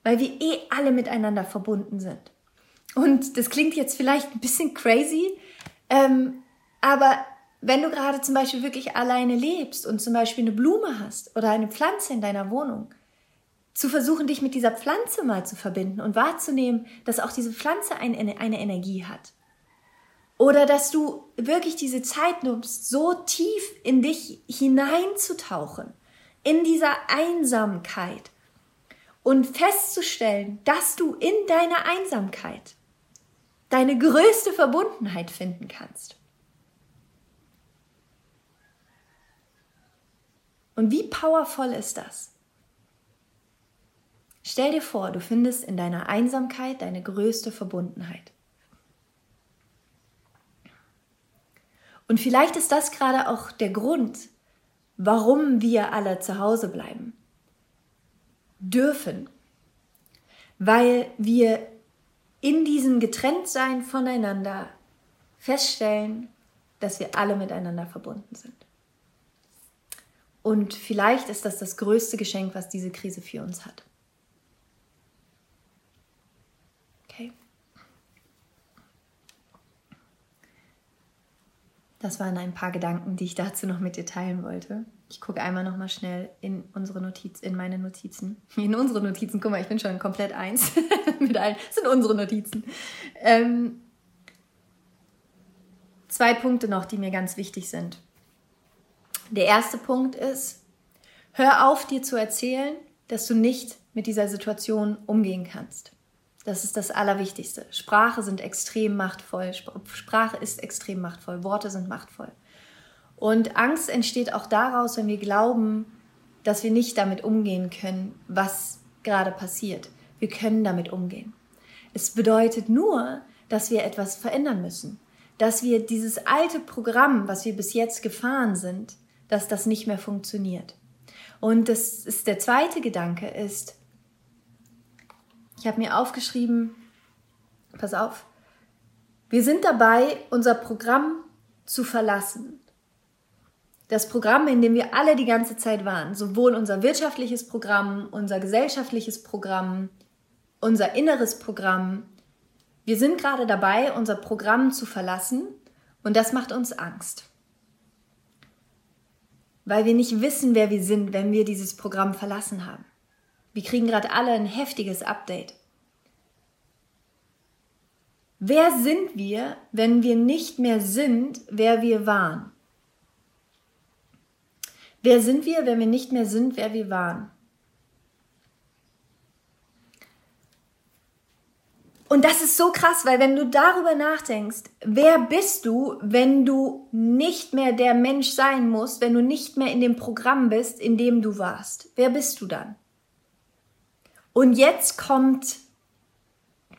weil wir eh alle miteinander verbunden sind. Und das klingt jetzt vielleicht ein bisschen crazy, ähm, aber wenn du gerade zum Beispiel wirklich alleine lebst und zum Beispiel eine Blume hast oder eine Pflanze in deiner Wohnung, zu versuchen, dich mit dieser Pflanze mal zu verbinden und wahrzunehmen, dass auch diese Pflanze eine, eine Energie hat. Oder dass du wirklich diese Zeit nimmst, so tief in dich hineinzutauchen in dieser Einsamkeit und festzustellen, dass du in deiner Einsamkeit deine größte Verbundenheit finden kannst. Und wie powerful ist das? Stell dir vor, du findest in deiner Einsamkeit deine größte Verbundenheit. Und vielleicht ist das gerade auch der Grund, warum wir alle zu Hause bleiben. Dürfen. Weil wir in diesem Getrenntsein voneinander feststellen, dass wir alle miteinander verbunden sind. Und vielleicht ist das das größte Geschenk, was diese Krise für uns hat. Okay. Das waren ein paar Gedanken, die ich dazu noch mit dir teilen wollte. Ich gucke einmal noch mal schnell in unsere Notiz, in meine Notizen. (laughs) In unsere Notizen. Guck mal, ich bin schon komplett eins (laughs) mit allen. Das sind unsere Notizen. Ähm, zwei Punkte noch, die mir ganz wichtig sind. Der erste Punkt ist, hör auf, dir zu erzählen, dass du nicht mit dieser Situation umgehen kannst. Das ist das Allerwichtigste. Sprache sind extrem machtvoll. Sprache ist extrem machtvoll. Worte sind machtvoll. Und Angst entsteht auch daraus, wenn wir glauben, dass wir nicht damit umgehen können, was gerade passiert. Wir können damit umgehen. Es bedeutet nur, dass wir etwas verändern müssen. Dass wir dieses alte Programm, was wir bis jetzt gefahren sind, dass das nicht mehr funktioniert. Und das ist der zweite Gedanke ist, ich habe mir aufgeschrieben, pass auf, wir sind dabei, unser Programm zu verlassen. Das Programm, in dem wir alle die ganze Zeit waren, sowohl unser wirtschaftliches Programm, unser gesellschaftliches Programm, unser inneres Programm. Wir sind gerade dabei, unser Programm zu verlassen und das macht uns Angst weil wir nicht wissen, wer wir sind, wenn wir dieses Programm verlassen haben. Wir kriegen gerade alle ein heftiges Update. Wer sind wir, wenn wir nicht mehr sind, wer wir waren? Wer sind wir, wenn wir nicht mehr sind, wer wir waren? Und das ist so krass, weil wenn du darüber nachdenkst, wer bist du, wenn du nicht mehr der Mensch sein musst, wenn du nicht mehr in dem Programm bist, in dem du warst? Wer bist du dann? Und jetzt kommt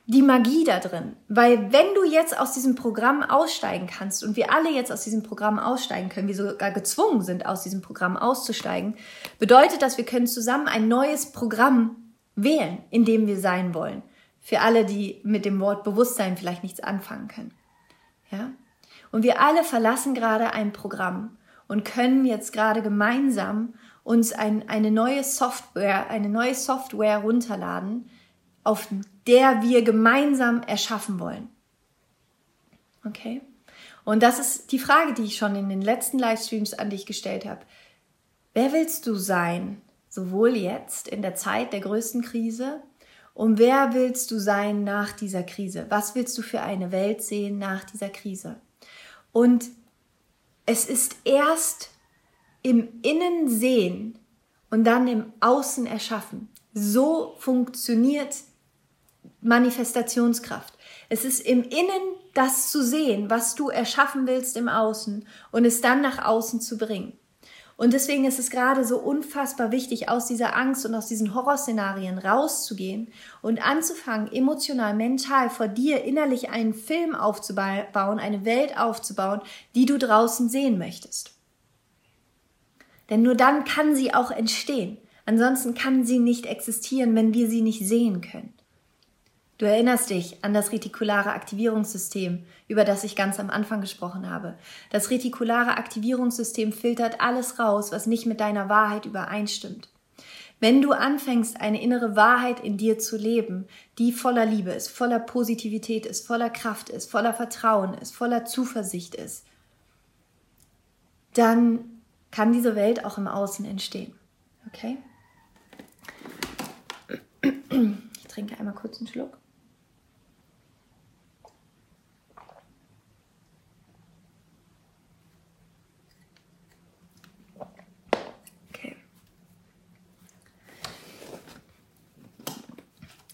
die Magie da drin, weil wenn du jetzt aus diesem Programm aussteigen kannst und wir alle jetzt aus diesem Programm aussteigen können, wir sogar gezwungen sind, aus diesem Programm auszusteigen, bedeutet das, wir können zusammen ein neues Programm wählen, in dem wir sein wollen. Für alle, die mit dem Wort Bewusstsein vielleicht nichts anfangen können. Ja? Und wir alle verlassen gerade ein Programm und können jetzt gerade gemeinsam uns ein, eine neue Software, eine neue Software runterladen, auf der wir gemeinsam erschaffen wollen. Okay? Und das ist die Frage, die ich schon in den letzten Livestreams an dich gestellt habe. Wer willst du sein? Sowohl jetzt in der Zeit der größten Krise und wer willst du sein nach dieser Krise? Was willst du für eine Welt sehen nach dieser Krise? Und es ist erst im Innen sehen und dann im Außen erschaffen. So funktioniert Manifestationskraft. Es ist im Innen das zu sehen, was du erschaffen willst im Außen und es dann nach außen zu bringen. Und deswegen ist es gerade so unfassbar wichtig, aus dieser Angst und aus diesen Horrorszenarien rauszugehen und anzufangen, emotional, mental vor dir innerlich einen Film aufzubauen, eine Welt aufzubauen, die du draußen sehen möchtest. Denn nur dann kann sie auch entstehen. Ansonsten kann sie nicht existieren, wenn wir sie nicht sehen können. Du erinnerst dich an das retikulare Aktivierungssystem, über das ich ganz am Anfang gesprochen habe. Das retikulare Aktivierungssystem filtert alles raus, was nicht mit deiner Wahrheit übereinstimmt. Wenn du anfängst, eine innere Wahrheit in dir zu leben, die voller Liebe ist, voller Positivität ist, voller Kraft ist, voller Vertrauen ist, voller Zuversicht ist, dann kann diese Welt auch im Außen entstehen. Okay? Ich trinke einmal kurz einen Schluck.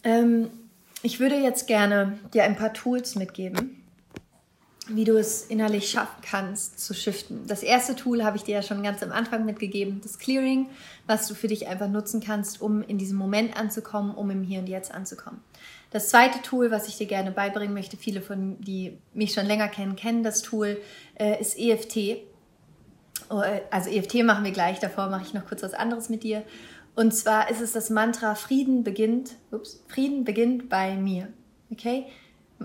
Ähm, Ich würde jetzt gerne dir ein paar Tools mitgeben, wie du es innerlich schaffen kannst zu shiften. Das erste Tool habe ich dir ja schon ganz am Anfang mitgegeben, das Clearing, was du für dich einfach nutzen kannst, um in diesem Moment anzukommen, um im Hier und Jetzt anzukommen. Das zweite Tool, was ich dir gerne beibringen möchte, viele von die mich schon länger kennen, kennen das Tool, äh, ist EFT. Oh, äh, also EFT machen wir gleich, davor mache ich noch kurz was anderes mit dir. Und zwar ist es das Mantra Frieden beginnt, ups, Frieden beginnt bei mir. Okay?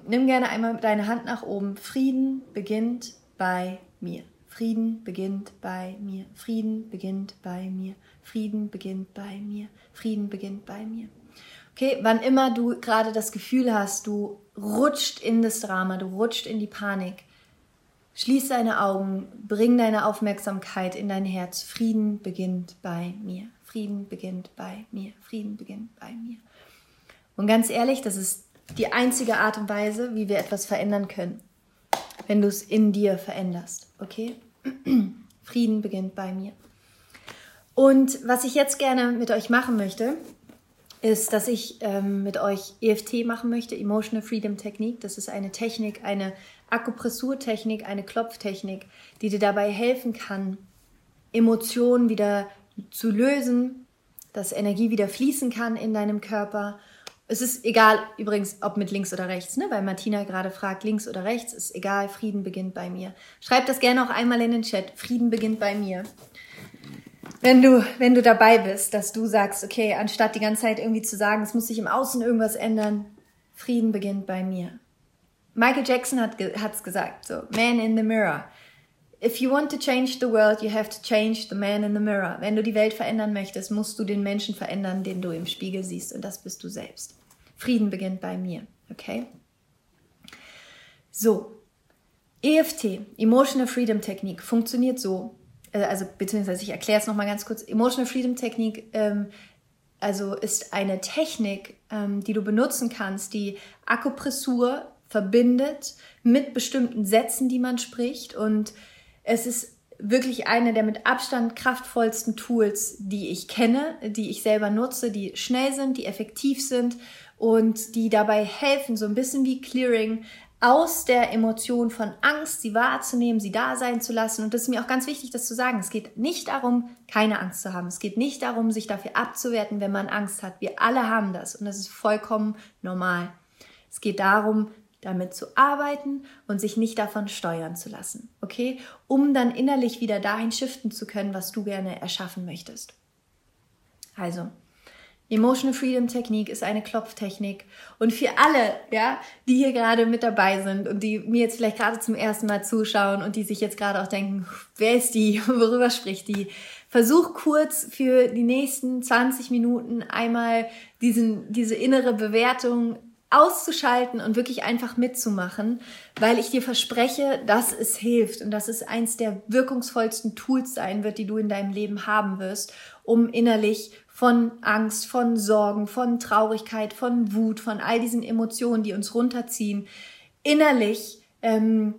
Nimm gerne einmal deine Hand nach oben. Frieden beginnt bei mir. Frieden beginnt bei mir. Frieden beginnt bei mir. Frieden beginnt bei mir. Frieden beginnt bei mir. Okay, wann immer du gerade das Gefühl hast, du rutscht in das Drama, du rutscht in die Panik, schließ deine Augen, bring deine Aufmerksamkeit in dein Herz. Frieden beginnt bei mir. Frieden beginnt bei mir. Frieden beginnt bei mir. Und ganz ehrlich, das ist die einzige Art und Weise, wie wir etwas verändern können, wenn du es in dir veränderst. Okay? (clears throat) Frieden beginnt bei mir. Und was ich jetzt gerne mit euch machen möchte, ist, dass ich ähm, mit euch EFT machen möchte, Emotional Freedom Technique. Das ist eine Technik, eine Akupressurtechnik, eine Klopftechnik, die dir dabei helfen kann, Emotionen wieder zu lösen, dass Energie wieder fließen kann in deinem Körper es ist egal, übrigens, ob mit links oder rechts, ne? weil Martina gerade fragt, links oder rechts, ist egal, Frieden beginnt bei mir. Schreib das gerne auch einmal in den Chat, Frieden beginnt bei mir. Wenn du, wenn du dabei bist, dass du sagst, okay, anstatt die ganze Zeit irgendwie zu sagen, es muss sich im Außen irgendwas ändern, Frieden beginnt bei mir. Michael Jackson hat es gesagt, so, Man in the Mirror. If you want to change the world, you have to change the man in the mirror. Wenn du die Welt verändern möchtest, musst du den Menschen verändern, den du im Spiegel siehst. Und das bist du selbst. Frieden beginnt bei mir. Okay? So. EFT, Emotional Freedom Technik, funktioniert so. Äh, also, beziehungsweise ich erkläre es nochmal ganz kurz. Emotional Freedom Technik, ähm, also ist eine Technik, ähm, die du benutzen kannst, die Akupressur verbindet mit bestimmten Sätzen, die man spricht. Und es ist wirklich eine der mit Abstand kraftvollsten Tools, die ich kenne, die ich selber nutze, die schnell sind, die effektiv sind und die dabei helfen, so ein bisschen wie Clearing aus der Emotion von Angst, sie wahrzunehmen, sie da sein zu lassen. Und das ist mir auch ganz wichtig, das zu sagen. Es geht nicht darum, keine Angst zu haben. Es geht nicht darum, sich dafür abzuwerten, wenn man Angst hat. Wir alle haben das und das ist vollkommen normal. Es geht darum, damit zu arbeiten und sich nicht davon steuern zu lassen, okay? Um dann innerlich wieder dahin shiften zu können, was du gerne erschaffen möchtest. Also, Emotional Freedom Technik ist eine Klopftechnik. Und für alle, ja, die hier gerade mit dabei sind und die mir jetzt vielleicht gerade zum ersten Mal zuschauen und die sich jetzt gerade auch denken, wer ist die? (laughs) Worüber spricht die? Versuch kurz für die nächsten 20 Minuten einmal diesen, diese innere Bewertung auszuschalten und wirklich einfach mitzumachen, weil ich dir verspreche, dass es hilft und dass es eins der wirkungsvollsten Tools sein wird, die du in deinem Leben haben wirst, um innerlich von Angst, von Sorgen, von Traurigkeit, von Wut, von all diesen Emotionen, die uns runterziehen, innerlich ähm,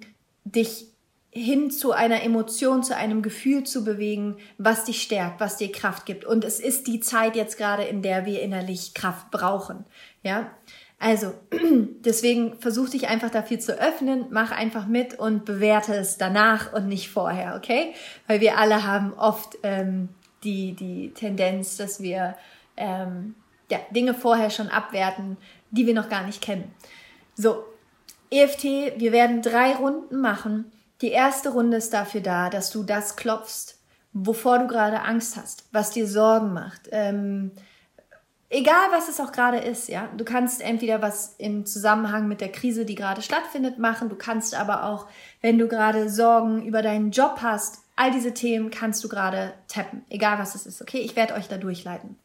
dich hin zu einer Emotion, zu einem Gefühl zu bewegen, was dich stärkt, was dir Kraft gibt. Und es ist die Zeit jetzt gerade, in der wir innerlich Kraft brauchen. Ja, also (clears throat) deswegen versuch dich einfach dafür zu öffnen, mach einfach mit und bewerte es danach und nicht vorher, okay? Weil wir alle haben oft ähm, die, die Tendenz, dass wir ähm, ja, Dinge vorher schon abwerten, die wir noch gar nicht kennen. So, EFT, wir werden drei Runden machen. Die erste Runde ist dafür da, dass du das klopfst, wovor du gerade Angst hast, was dir Sorgen macht. Ähm, egal was es auch gerade ist, ja. Du kannst entweder was im Zusammenhang mit der Krise, die gerade stattfindet, machen. Du kannst aber auch, wenn du gerade Sorgen über deinen Job hast, All diese Themen kannst du gerade tappen, egal was es ist. Okay, ich werde euch da durchleiten.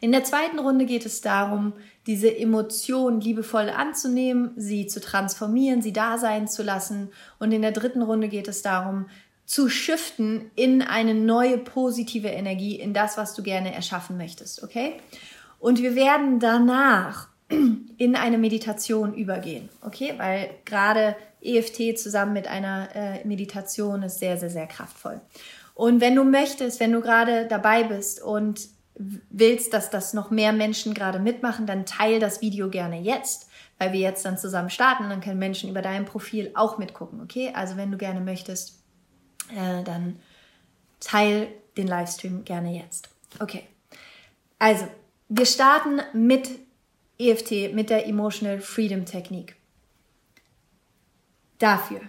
In der zweiten Runde geht es darum, diese Emotionen liebevoll anzunehmen, sie zu transformieren, sie da sein zu lassen. Und in der dritten Runde geht es darum, zu shiften in eine neue positive Energie, in das, was du gerne erschaffen möchtest. Okay? Und wir werden danach (clears throat) in eine Meditation übergehen. Okay? Weil gerade EFT zusammen mit einer äh, Meditation ist sehr, sehr, sehr kraftvoll. Und wenn du möchtest, wenn du gerade dabei bist und willst, dass das noch mehr Menschen gerade mitmachen, dann teil das Video gerne jetzt, weil wir jetzt dann zusammen starten. Dann können Menschen über dein Profil auch mitgucken, okay? Also wenn du gerne möchtest, äh, dann teil den Livestream gerne jetzt. Okay. Also, wir starten mit EFT, mit der Emotional Freedom Technik. Dafür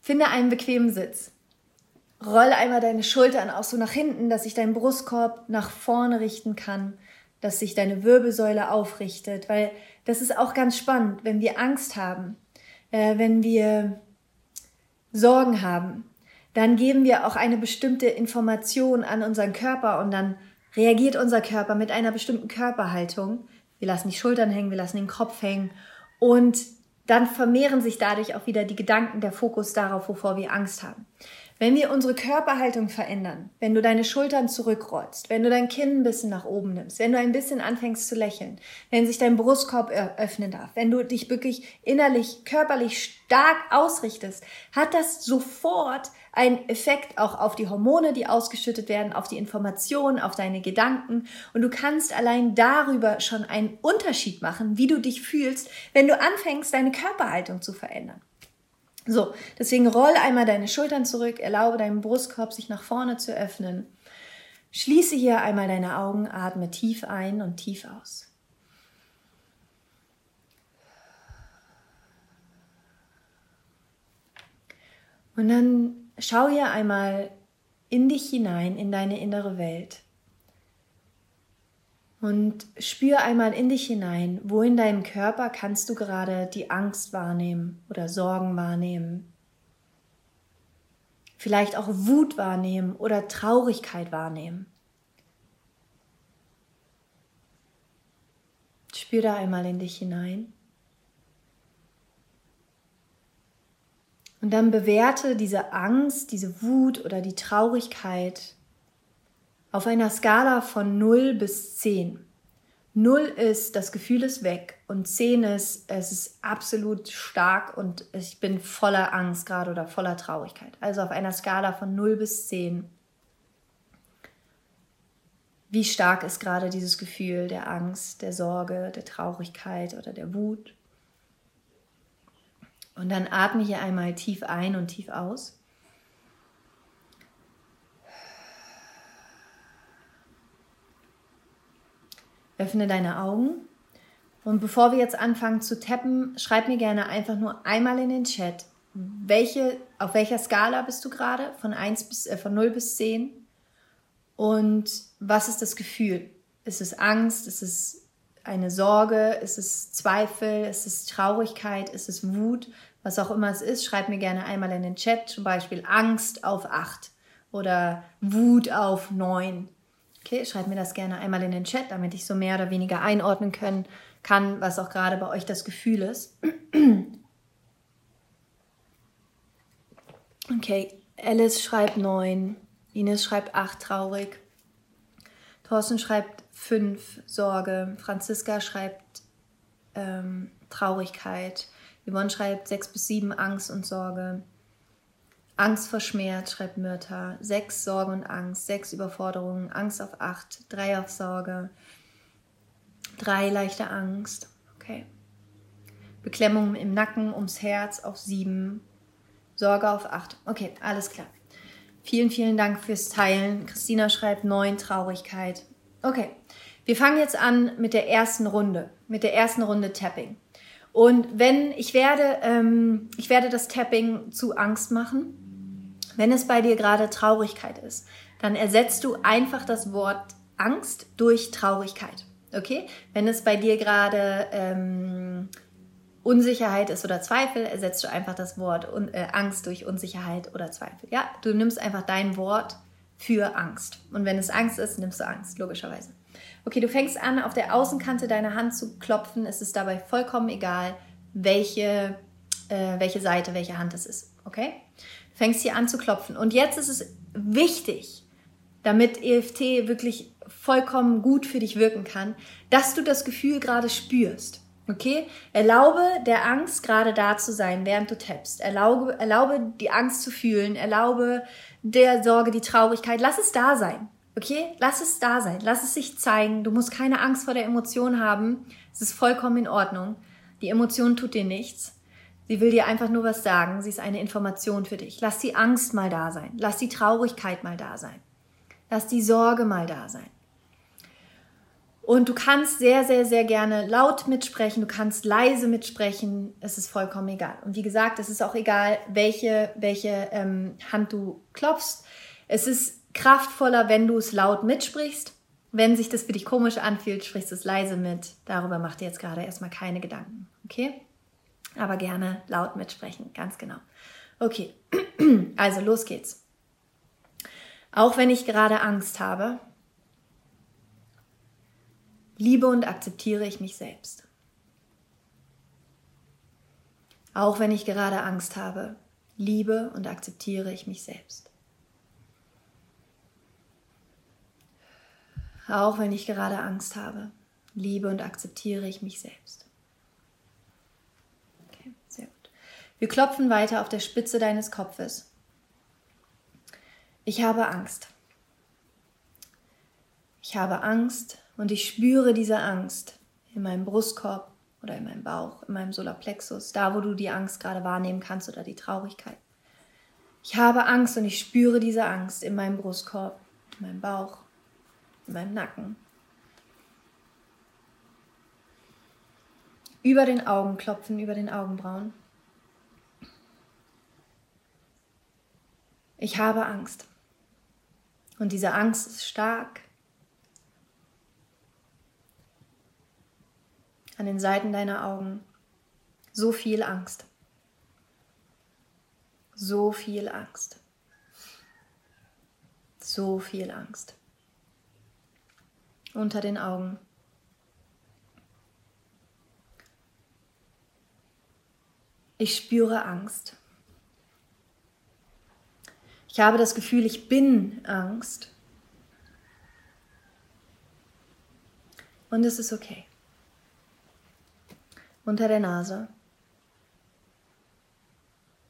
finde einen bequemen Sitz. Roll einmal deine Schultern auch so nach hinten, dass sich dein Brustkorb nach vorne richten kann, dass sich deine Wirbelsäule aufrichtet, weil das ist auch ganz spannend, wenn wir Angst haben, äh, wenn wir Sorgen haben, dann geben wir auch eine bestimmte Information an unseren Körper und dann reagiert unser Körper mit einer bestimmten Körperhaltung. Wir lassen die Schultern hängen, wir lassen den Kopf hängen und dann vermehren sich dadurch auch wieder die Gedanken, der Fokus darauf, wovor wir Angst haben. Wenn wir unsere Körperhaltung verändern, wenn du deine Schultern zurückrollst, wenn du dein Kinn ein bisschen nach oben nimmst, wenn du ein bisschen anfängst zu lächeln, wenn sich dein Brustkorb öffnen darf, wenn du dich wirklich innerlich, körperlich stark ausrichtest, hat das sofort einen Effekt auch auf die Hormone, die ausgeschüttet werden, auf die Informationen, auf deine Gedanken. Und du kannst allein darüber schon einen Unterschied machen, wie du dich fühlst, wenn du anfängst, deine Körperhaltung zu verändern. So, deswegen roll einmal deine Schultern zurück, erlaube deinem Brustkorb sich nach vorne zu öffnen. Schließe hier einmal deine Augen, atme tief ein und tief aus. Und dann schau hier einmal in dich hinein, in deine innere Welt. Und spür einmal in dich hinein, wo in deinem Körper kannst du gerade die Angst wahrnehmen oder Sorgen wahrnehmen. Vielleicht auch Wut wahrnehmen oder Traurigkeit wahrnehmen. Spür da einmal in dich hinein. Und dann bewerte diese Angst, diese Wut oder die Traurigkeit auf einer Skala von 0 bis 10. 0 ist, das Gefühl ist weg und 10 ist, es ist absolut stark und ich bin voller Angst gerade oder voller Traurigkeit. Also auf einer Skala von 0 bis 10. Wie stark ist gerade dieses Gefühl der Angst, der Sorge, der Traurigkeit oder der Wut? Und dann atme hier einmal tief ein und tief aus. Öffne deine Augen. Und bevor wir jetzt anfangen zu tappen, schreib mir gerne einfach nur einmal in den Chat, welche, auf welcher Skala bist du gerade? Von, 1 bis, äh, von 0 bis 10? Und was ist das Gefühl? Ist es Angst? Ist es eine Sorge? Ist es Zweifel? Ist es Traurigkeit? Ist es Wut? Was auch immer es ist, schreib mir gerne einmal in den Chat, zum Beispiel Angst auf 8 oder Wut auf 9 Okay, schreibt mir das gerne einmal in den Chat, damit ich so mehr oder weniger einordnen können kann, was auch gerade bei euch das Gefühl ist. (clears throat) Okay, Alice schreibt 9, Ines schreibt 8, traurig. Thorsten schreibt 5, Sorge. Franziska schreibt ähm, Traurigkeit. Yvonne schreibt 6 bis 7, Angst und Sorge. Angst vor Schmerz, schreibt Myrta. Sechs Sorge und Angst, sechs Überforderungen, Angst auf acht, drei auf Sorge, drei leichte Angst. Okay. Beklemmung im Nacken, ums Herz auf sieben, Sorge auf acht. Okay, alles klar. Vielen, vielen Dank fürs Teilen. Christina schreibt neun, Traurigkeit. Okay, wir fangen jetzt an mit der ersten Runde, mit der ersten Runde Tapping. Und wenn ich werde, ähm, ich werde das Tapping zu Angst machen. Wenn es bei dir gerade Traurigkeit ist, dann ersetzt du einfach das Wort Angst durch Traurigkeit. Okay? Wenn es bei dir gerade ähm, Unsicherheit ist oder Zweifel, ersetzt du einfach das Wort äh, Angst durch Unsicherheit oder Zweifel. Ja, du nimmst einfach dein Wort für Angst. Und wenn es Angst ist, nimmst du Angst, logischerweise. Okay, du fängst an, auf der Außenkante deiner Hand zu klopfen. Es ist dabei vollkommen egal, welche, äh, welche Seite, welche Hand es ist. Okay? fängst hier an zu klopfen. Und jetzt ist es wichtig, damit EFT wirklich vollkommen gut für dich wirken kann, dass du das Gefühl gerade spürst. Okay? Erlaube der Angst gerade da zu sein, während du tappst. Erlaube, erlaube die Angst zu fühlen. Erlaube der Sorge, die Traurigkeit. Lass es da sein. Okay, lass es da sein, lass es sich zeigen. Du musst keine Angst vor der Emotion haben. Es ist vollkommen in Ordnung. Die Emotion tut dir nichts. Sie will dir einfach nur was sagen. Sie ist eine Information für dich. Lass die Angst mal da sein. Lass die Traurigkeit mal da sein. Lass die Sorge mal da sein. Und du kannst sehr, sehr, sehr gerne laut mitsprechen, du kannst leise mitsprechen, es ist vollkommen egal. Und wie gesagt, es ist auch egal, welche, welche ähm, Hand du klopfst. Es ist kraftvoller, wenn du es laut mitsprichst. Wenn sich das für dich komisch anfühlt, sprichst du es leise mit. Darüber mach dir jetzt gerade erstmal keine Gedanken. Okay? Aber gerne laut mitsprechen, ganz genau. Okay, (clears throat) also los geht's. Auch wenn ich gerade Angst habe, liebe und akzeptiere ich mich selbst. Auch wenn ich gerade Angst habe, liebe und akzeptiere ich mich selbst. Auch wenn ich gerade Angst habe, liebe und akzeptiere ich mich selbst. Okay, sehr gut. Wir klopfen weiter auf der Spitze deines Kopfes. Ich habe Angst. Ich habe Angst und ich spüre diese Angst in meinem Brustkorb oder in meinem Bauch, in meinem Solarplexus, da wo du die Angst gerade wahrnehmen kannst oder die Traurigkeit. Ich habe Angst und ich spüre diese Angst in meinem Brustkorb, in meinem Bauch, meinem Nacken. Über den Augen klopfen, über den Augenbrauen. Ich habe Angst. Und diese Angst ist stark. An den Seiten deiner Augen. So viel Angst. So viel Angst. So viel Angst. Unter den Augen. Ich spüre Angst. Ich habe das Gefühl, ich bin Angst. Und es ist okay. Unter der Nase.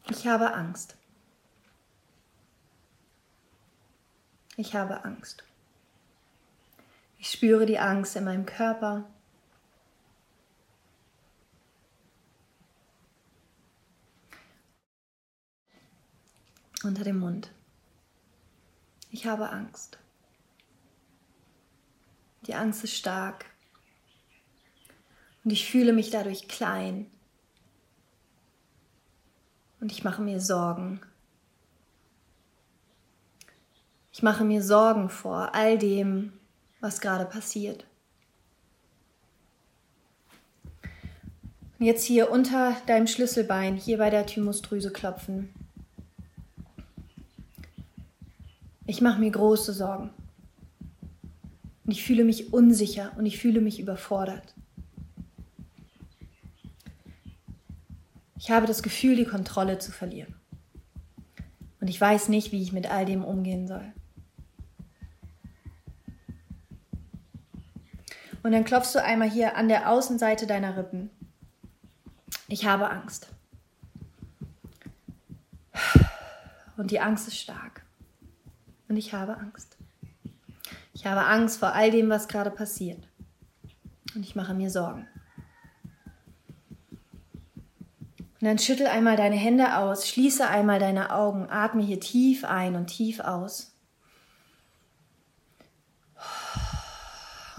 Ich habe Angst. Ich habe Angst. Ich spüre die Angst in meinem Körper. unter dem Mund. Ich habe Angst. Die Angst ist stark und ich fühle mich dadurch klein und ich mache mir Sorgen. Ich mache mir Sorgen vor all dem, was gerade passiert. Und jetzt hier unter deinem Schlüsselbein, hier bei der Thymusdrüse klopfen. Ich mache mir große Sorgen. Und ich fühle mich unsicher und ich fühle mich überfordert. Ich habe das Gefühl, die Kontrolle zu verlieren. Und ich weiß nicht, wie ich mit all dem umgehen soll. Und dann klopfst du einmal hier an der Außenseite deiner Rippen. Ich habe Angst. Und die Angst ist stark und ich habe Angst. Ich habe Angst vor all dem, was gerade passiert. Und ich mache mir Sorgen. Und dann schüttel einmal deine Hände aus, schließe einmal deine Augen, atme hier tief ein und tief aus.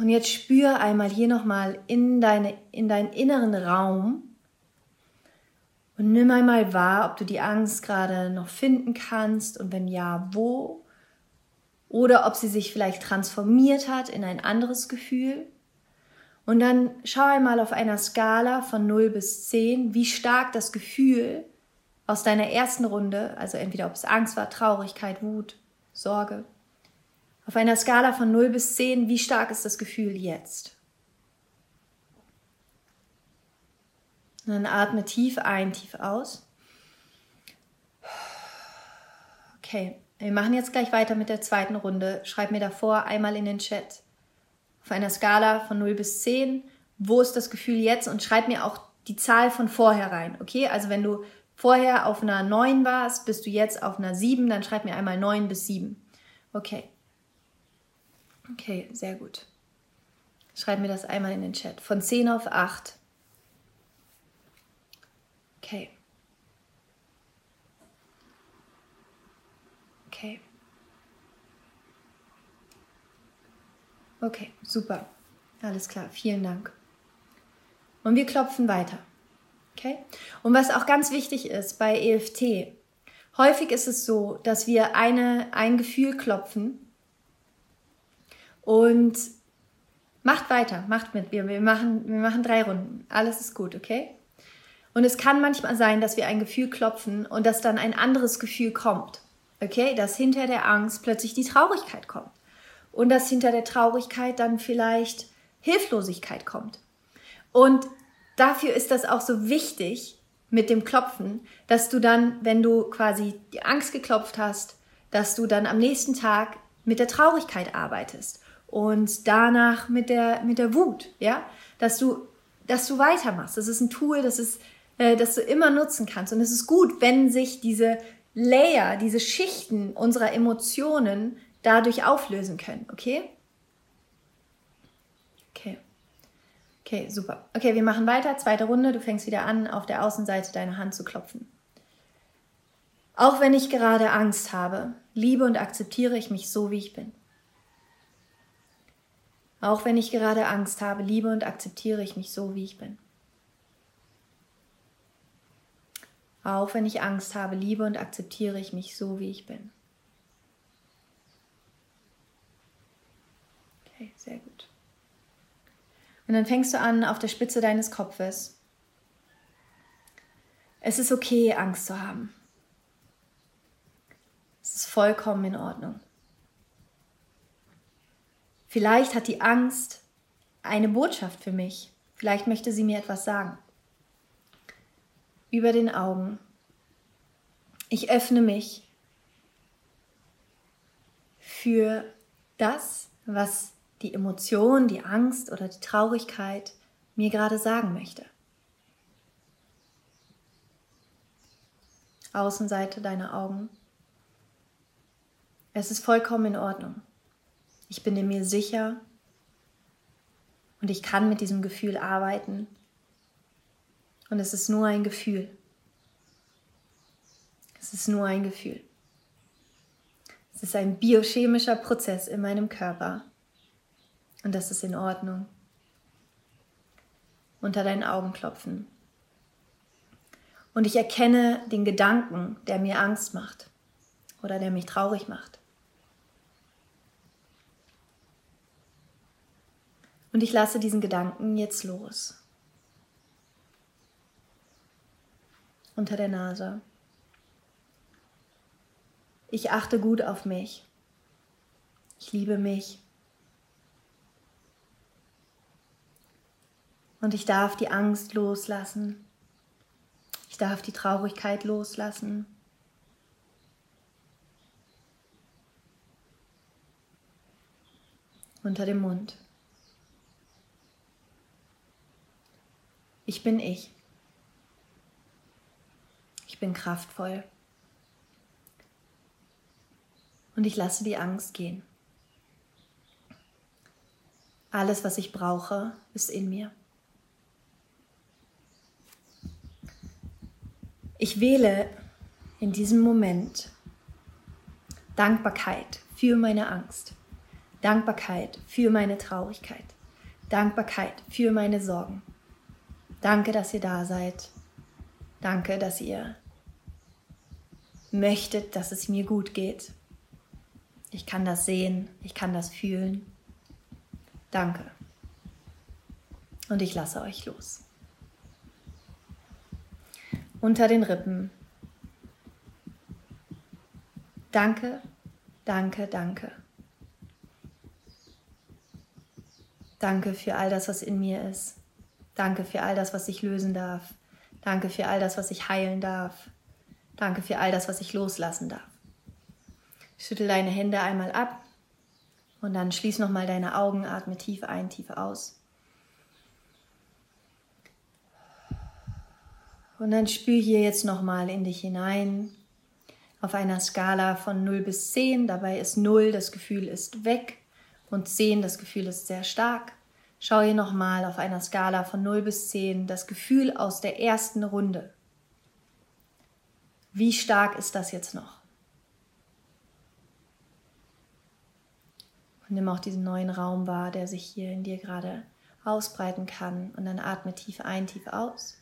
Und jetzt spür einmal hier nochmal in, deine, in deinen inneren Raum und nimm einmal wahr, ob du die Angst gerade noch finden kannst und wenn ja, wo oder ob sie sich vielleicht transformiert hat in ein anderes Gefühl. Und dann schau einmal auf einer Skala von 0 bis 10, wie stark das Gefühl aus deiner ersten Runde, also entweder ob es Angst war, Traurigkeit, Wut, Sorge, auf einer Skala von 0 bis 10, wie stark ist das Gefühl jetzt? Und dann atme tief ein, tief aus. Okay, wir machen jetzt gleich weiter mit der zweiten Runde. Schreib mir davor einmal in den Chat auf einer Skala von 0 bis 10, wo ist das Gefühl jetzt und schreib mir auch die Zahl von vorher rein. Okay, also wenn du vorher auf einer 9 warst, bist du jetzt auf einer 7, dann schreib mir einmal 9 bis 7. Okay. Okay, sehr gut. Schreib mir das einmal in den Chat. Von 10 auf 8. Okay. Okay. Okay, super. Alles klar, vielen Dank. Und wir klopfen weiter. Okay? Und was auch ganz wichtig ist bei EFT, häufig ist es so, dass wir eine, ein Gefühl klopfen und macht weiter, macht mit. Wir, wir, machen, wir machen drei Runden. Alles ist gut, okay? Und es kann manchmal sein, dass wir ein Gefühl klopfen und dass dann ein anderes Gefühl kommt. Okay? Dass hinter der Angst plötzlich die Traurigkeit kommt. Und dass hinter der Traurigkeit dann vielleicht Hilflosigkeit kommt. Und dafür ist das auch so wichtig mit dem Klopfen, dass du dann, wenn du quasi die Angst geklopft hast, dass du dann am nächsten Tag mit der Traurigkeit arbeitest und danach mit der, mit der Wut, ja, dass du, dass du weitermachst. Das ist ein Tool, das ist, äh, das du immer nutzen kannst. Und es ist gut, wenn sich diese Layer, diese Schichten unserer Emotionen dadurch auflösen können, okay? Okay. Okay, super. Okay, wir machen weiter. Zweite Runde. Du fängst wieder an, auf der Außenseite deine Hand zu klopfen. Auch wenn ich gerade Angst habe, liebe und akzeptiere ich mich so, wie ich bin. Auch wenn ich gerade Angst habe, liebe und akzeptiere ich mich so, wie ich bin. Auch wenn ich Angst habe, liebe und akzeptiere ich mich so, wie ich bin. Okay, sehr gut. Und dann fängst du an auf der Spitze deines Kopfes. Es ist okay, Angst zu haben. Es ist vollkommen in Ordnung. Vielleicht hat die Angst eine Botschaft für mich. Vielleicht möchte sie mir etwas sagen. Über den Augen. Ich öffne mich für das, was die Emotion, die Angst oder die Traurigkeit mir gerade sagen möchte. Außenseite deiner Augen. Es ist vollkommen in Ordnung. Ich bin in mir sicher und ich kann mit diesem Gefühl arbeiten. Und es ist nur ein Gefühl. Es ist nur ein Gefühl. Es ist ein biochemischer Prozess in meinem Körper, und das ist in Ordnung. Unter deinen Augen klopfen. Und ich erkenne den Gedanken, der mir Angst macht oder der mich traurig macht. Und ich lasse diesen Gedanken jetzt los. Unter der Nase. Ich achte gut auf mich. Ich liebe mich. Und ich darf die Angst loslassen. Ich darf die Traurigkeit loslassen. Unter dem Mund. Ich bin ich. Ich bin kraftvoll. Und ich lasse die Angst gehen. Alles, was ich brauche, ist in mir. Ich wähle in diesem Moment Dankbarkeit für meine Angst, Dankbarkeit für meine Traurigkeit, Dankbarkeit für meine Sorgen. Danke, dass ihr da seid. Danke, dass ihr möchtet, dass es mir gut geht. Ich kann das sehen, ich kann das fühlen. Danke. Und ich lasse euch los unter den Rippen. Danke, danke, danke. Danke für all das, was in mir ist. Danke für all das, was ich lösen darf. Danke für all das, was ich heilen darf. Danke für all das, was ich loslassen darf. Schüttel deine Hände einmal ab und dann schließ nochmal deine Augen, atme tief ein, tief aus. Und dann spür hier jetzt nochmal in dich hinein auf einer Skala von 0 bis 10. Dabei ist 0, das Gefühl ist weg. und 10, das Gefühl ist sehr stark. Schau hier nochmal auf einer Skala von 0 bis 10 das Gefühl aus der ersten Runde. Wie stark ist das jetzt noch? Und nimm auch diesen neuen Raum wahr, der sich hier in dir gerade ausbreiten kann. Und dann atme tief ein, tief aus.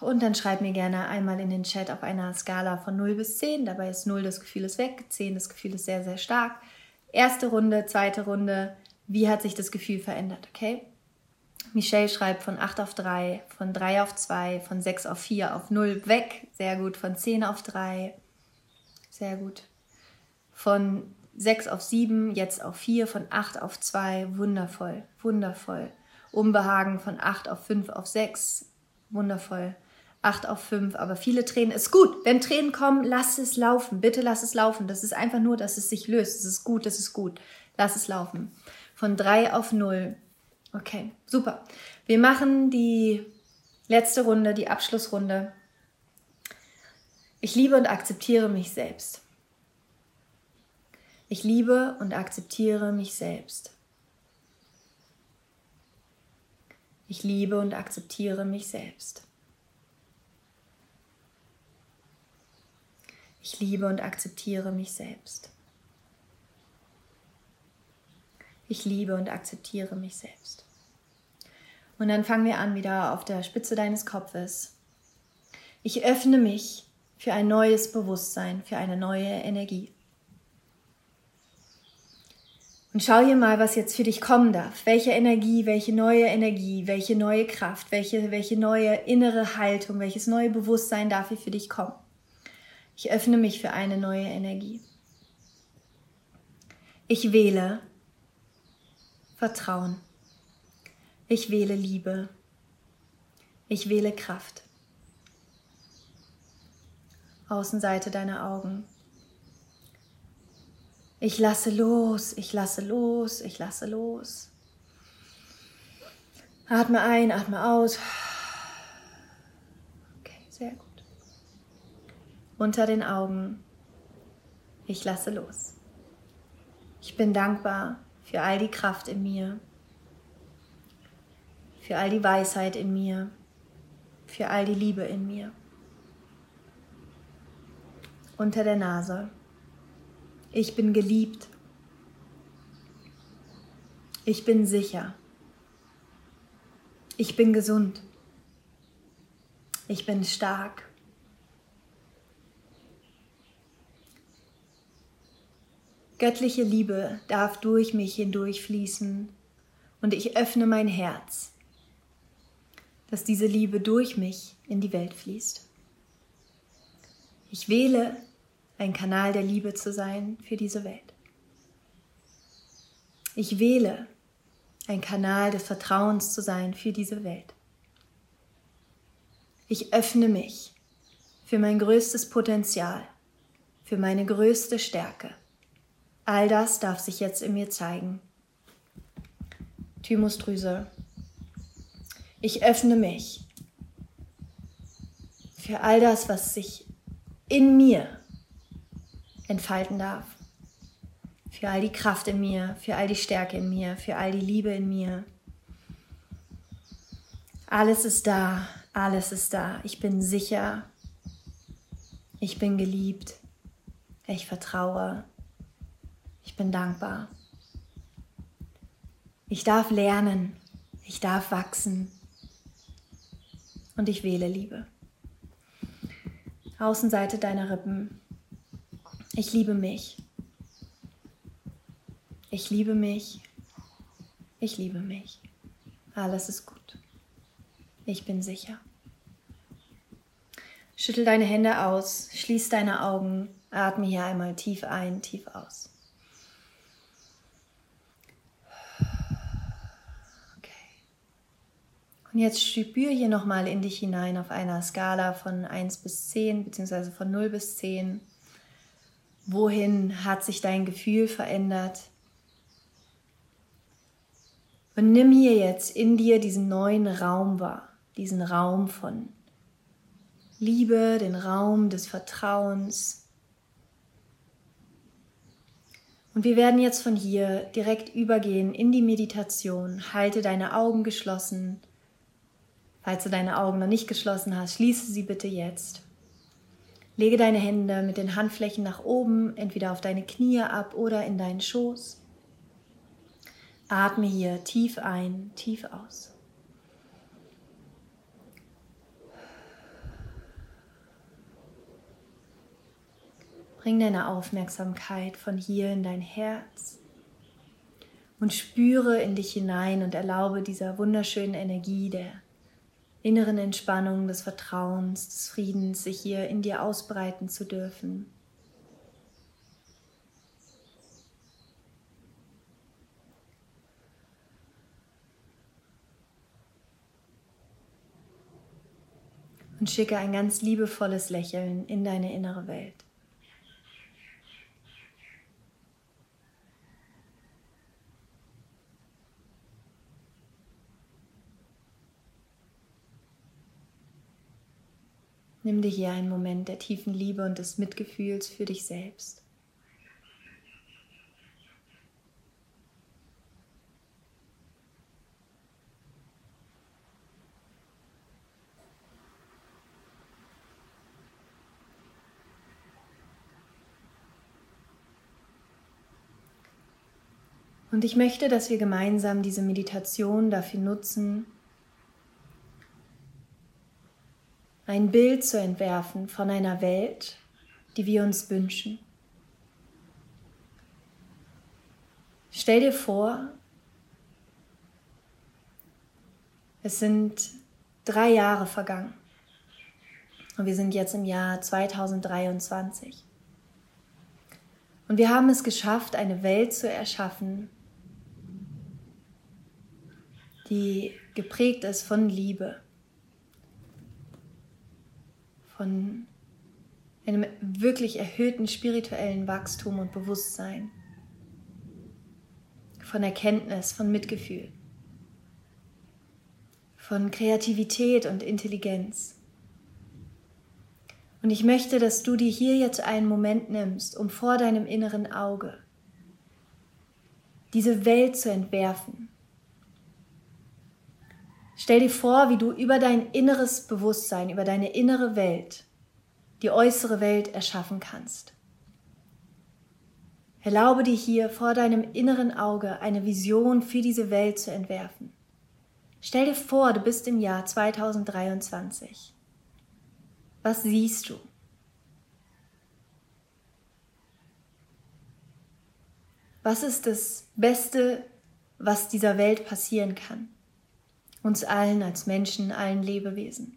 Und dann schreib mir gerne einmal in den Chat auf einer Skala von 0 bis 10. Dabei ist 0 das Gefühl ist weg, 10 das Gefühl ist sehr, sehr stark. Erste Runde, zweite Runde, wie hat sich das Gefühl verändert, okay? Michelle schreibt von 8 auf 3, von 3 auf 2, von 6 auf 4, auf 0 weg. Sehr gut. Von 10 auf 3. Sehr gut. Von 6 auf 7, jetzt auf 4, von 8 auf 2. Wundervoll, wundervoll. Unbehagen von 8 auf 5 auf 6. Wundervoll. 8 auf 5, aber viele Tränen ist gut. Wenn Tränen kommen, lass es laufen. Bitte lass es laufen. Das ist einfach nur, dass es sich löst. Das ist gut, das ist gut. Lass es laufen. Von 3 auf 0 Okay, super. Wir machen die letzte Runde, die Abschlussrunde. Ich liebe und akzeptiere mich selbst. Ich liebe und akzeptiere mich selbst. Ich liebe und akzeptiere mich selbst. Ich liebe und akzeptiere mich selbst. Ich liebe und akzeptiere mich selbst. Und dann fangen wir an wieder auf der Spitze deines Kopfes. Ich öffne mich für ein neues Bewusstsein, für eine neue Energie. Und schau hier mal, was jetzt für dich kommen darf. Welche Energie, welche neue Energie, welche neue Kraft, welche, welche neue innere Haltung, welches neue Bewusstsein darf hier für dich kommen. Ich öffne mich für eine neue Energie. Ich wähle Vertrauen. Ich wähle Liebe. Ich wähle Kraft. Außenseite deiner Augen. Ich lasse los, ich lasse los, ich lasse los. Atme ein, atme aus. Okay, sehr gut. Unter den Augen. Ich lasse los. Ich bin dankbar für all die Kraft in mir, für all die Weisheit in mir, für all die Liebe in mir. Unter der Nase. Ich bin geliebt. Ich bin sicher. Ich bin gesund. Ich bin stark. Göttliche Liebe darf durch mich hindurch fließen und ich öffne mein Herz, dass diese Liebe durch mich in die Welt fließt. Ich wähle, ein Kanal der Liebe zu sein für diese Welt. Ich wähle, ein Kanal des Vertrauens zu sein für diese Welt. Ich öffne mich für mein größtes Potenzial, für meine größte Stärke All das darf sich jetzt in mir zeigen. Thymusdrüse. Ich öffne mich für all das, was sich in mir entfalten darf. Für all die Kraft in mir, für all die Stärke in mir, für all die Liebe in mir. Alles ist da, alles ist da. Ich bin sicher. Ich bin geliebt. Ich vertraue. Ich bin dankbar. Ich darf lernen. Ich darf wachsen. Und ich wähle Liebe. Außenseite deiner Rippen. Ich liebe mich. Ich liebe mich. Ich liebe mich. Alles ist gut. Ich bin sicher. Schüttel deine Hände aus, schließ deine Augen, atme hier einmal tief ein, tief aus. Und jetzt spür hier nochmal in dich hinein auf einer Skala von 1 bis 10, beziehungsweise von 0 bis 10. Wohin hat sich dein Gefühl verändert? Und nimm hier jetzt in dir diesen neuen Raum wahr, diesen Raum von Liebe, den Raum des Vertrauens. Und wir werden jetzt von hier direkt übergehen in die Meditation. Halte deine Augen geschlossen. Falls du deine Augen noch nicht geschlossen hast, schließe sie bitte jetzt. Lege deine Hände mit den Handflächen nach oben, entweder auf deine Knie ab oder in deinen Schoß. Atme hier tief ein, tief aus. Bring deine Aufmerksamkeit von hier in dein Herz und spüre in dich hinein und erlaube dieser wunderschönen Energie der inneren Entspannung, des Vertrauens, des Friedens, sich hier in dir ausbreiten zu dürfen. Und schicke ein ganz liebevolles Lächeln in deine innere Welt. Nimm dir hier einen Moment der tiefen Liebe und des Mitgefühls für dich selbst. Und ich möchte, dass wir gemeinsam diese Meditation dafür nutzen, ein Bild zu entwerfen von einer Welt, die wir uns wünschen. Stell dir vor, es sind drei Jahre vergangen und wir sind jetzt im Jahr 2023. Und wir haben es geschafft, eine Welt zu erschaffen, die geprägt ist von Liebe, von einem wirklich erhöhten spirituellen Wachstum und Bewusstsein, von Erkenntnis, von Mitgefühl, von Kreativität und Intelligenz. Und ich möchte, dass du dir hier jetzt einen Moment nimmst, um vor deinem inneren Auge diese Welt zu entwerfen. Stell dir vor, wie du über dein inneres Bewusstsein, über deine innere Welt, die äußere Welt erschaffen kannst. Erlaube dir hier vor deinem inneren Auge eine Vision für diese Welt zu entwerfen. Stell dir vor, du bist im Jahr 2023. Was siehst du? Was ist das Beste, was dieser Welt passieren kann? Uns allen als Menschen, allen Lebewesen.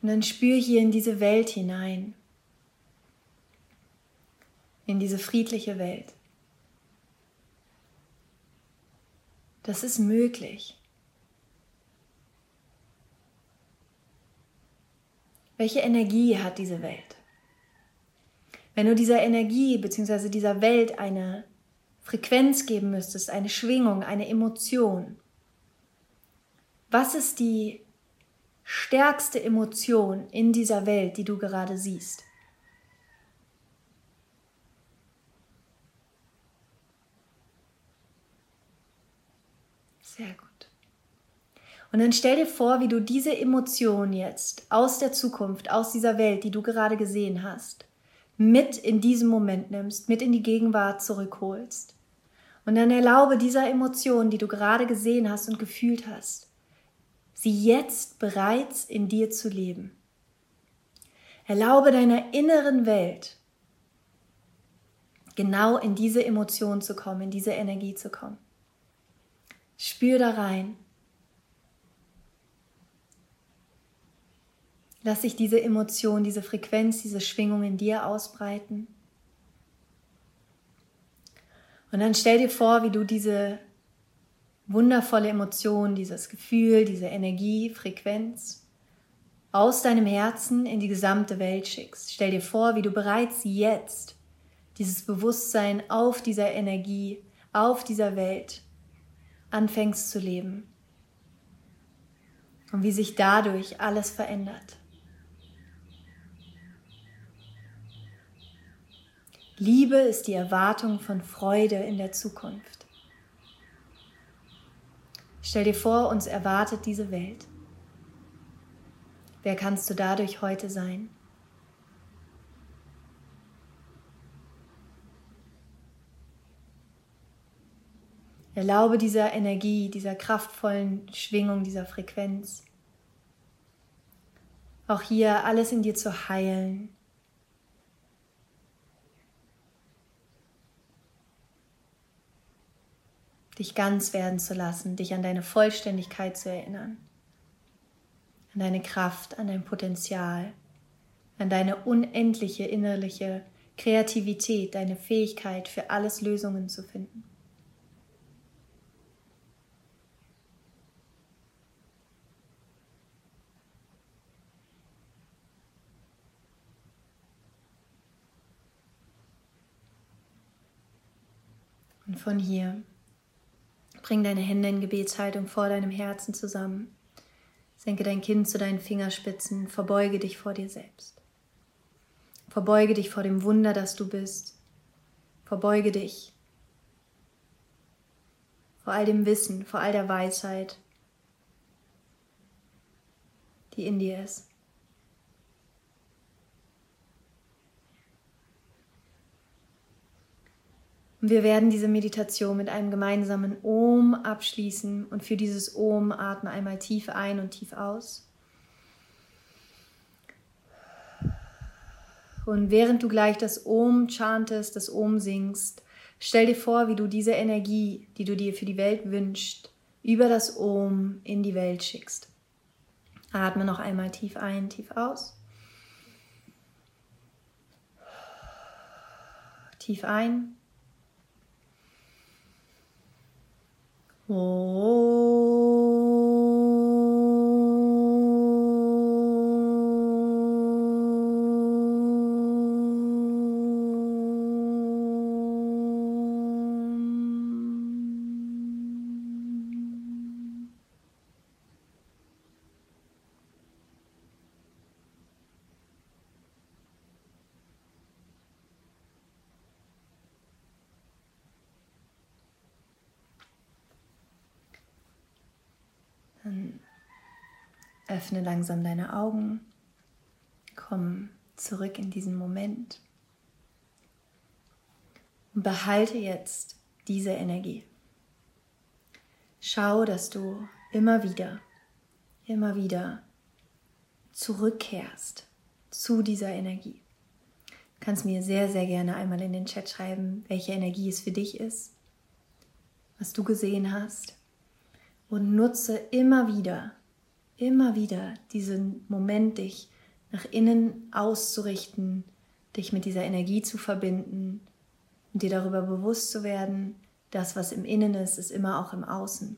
Und dann spür hier in diese Welt hinein, in diese friedliche Welt. Das ist möglich. Welche Energie hat diese Welt? Wenn du dieser Energie bzw. dieser Welt eine Frequenz geben müsstest, eine Schwingung, eine Emotion, was ist die stärkste Emotion in dieser Welt, die du gerade siehst? Sehr gut. Und dann stell dir vor, wie du diese Emotion jetzt aus der Zukunft, aus dieser Welt, die du gerade gesehen hast, mit in diesem Moment nimmst, mit in die Gegenwart zurückholst. Und dann erlaube dieser Emotion, die du gerade gesehen hast und gefühlt hast, sie jetzt bereits in dir zu leben. Erlaube deiner inneren Welt genau in diese Emotion zu kommen, in diese Energie zu kommen. Spür da rein Lass sich diese Emotion, diese Frequenz, diese Schwingung in dir ausbreiten. Und dann stell dir vor, wie du diese wundervolle Emotion, dieses Gefühl, diese Energie, Frequenz aus deinem Herzen in die gesamte Welt schickst. Stell dir vor, wie du bereits jetzt dieses Bewusstsein auf dieser Energie, auf dieser Welt anfängst zu leben. und wie sich dadurch alles verändert. Liebe ist die Erwartung von Freude in der Zukunft. Stell dir vor, uns erwartet diese Welt. Wer kannst du dadurch heute sein? Erlaube dieser Energie, dieser kraftvollen Schwingung, dieser Frequenz. Auch hier alles in dir zu heilen. Dich ganz werden zu lassen, dich an deine Vollständigkeit zu erinnern, an deine Kraft, an dein Potenzial, an deine unendliche innerliche Kreativität, deine Fähigkeit, für alles Lösungen zu finden. Und von hier bring deine Hände in Gebetshaltung vor deinem Herzen zusammen. Senke dein Kinn zu deinen Fingerspitzen, verbeuge dich vor dir selbst. Verbeuge dich vor dem Wunder, das du bist. Verbeuge dich vor all dem Wissen, vor all der Weisheit, die in dir ist. Und wir werden diese Meditation mit einem gemeinsamen Om abschließen und für dieses Om atme einmal tief ein und tief aus. Und während du gleich das Om chantest, das Om singst, stell dir vor, wie du diese Energie, die du dir für die Welt wünschst, über das Om in die Welt schickst. Atme noch einmal tief ein, tief aus. Tief ein. Oh. Öffne langsam deine Augen, komm zurück in diesen Moment und behalte jetzt diese Energie. Schau, dass du immer wieder, immer wieder zurückkehrst zu dieser Energie. Du kannst mir sehr, sehr gerne einmal in den Chat schreiben, welche Energie es für dich ist, was du gesehen hast und nutze immer wieder, immer wieder diesen Moment, dich nach innen auszurichten, dich mit dieser Energie zu verbinden und dir darüber bewusst zu werden, das, was im Innen ist, ist immer auch im Außen.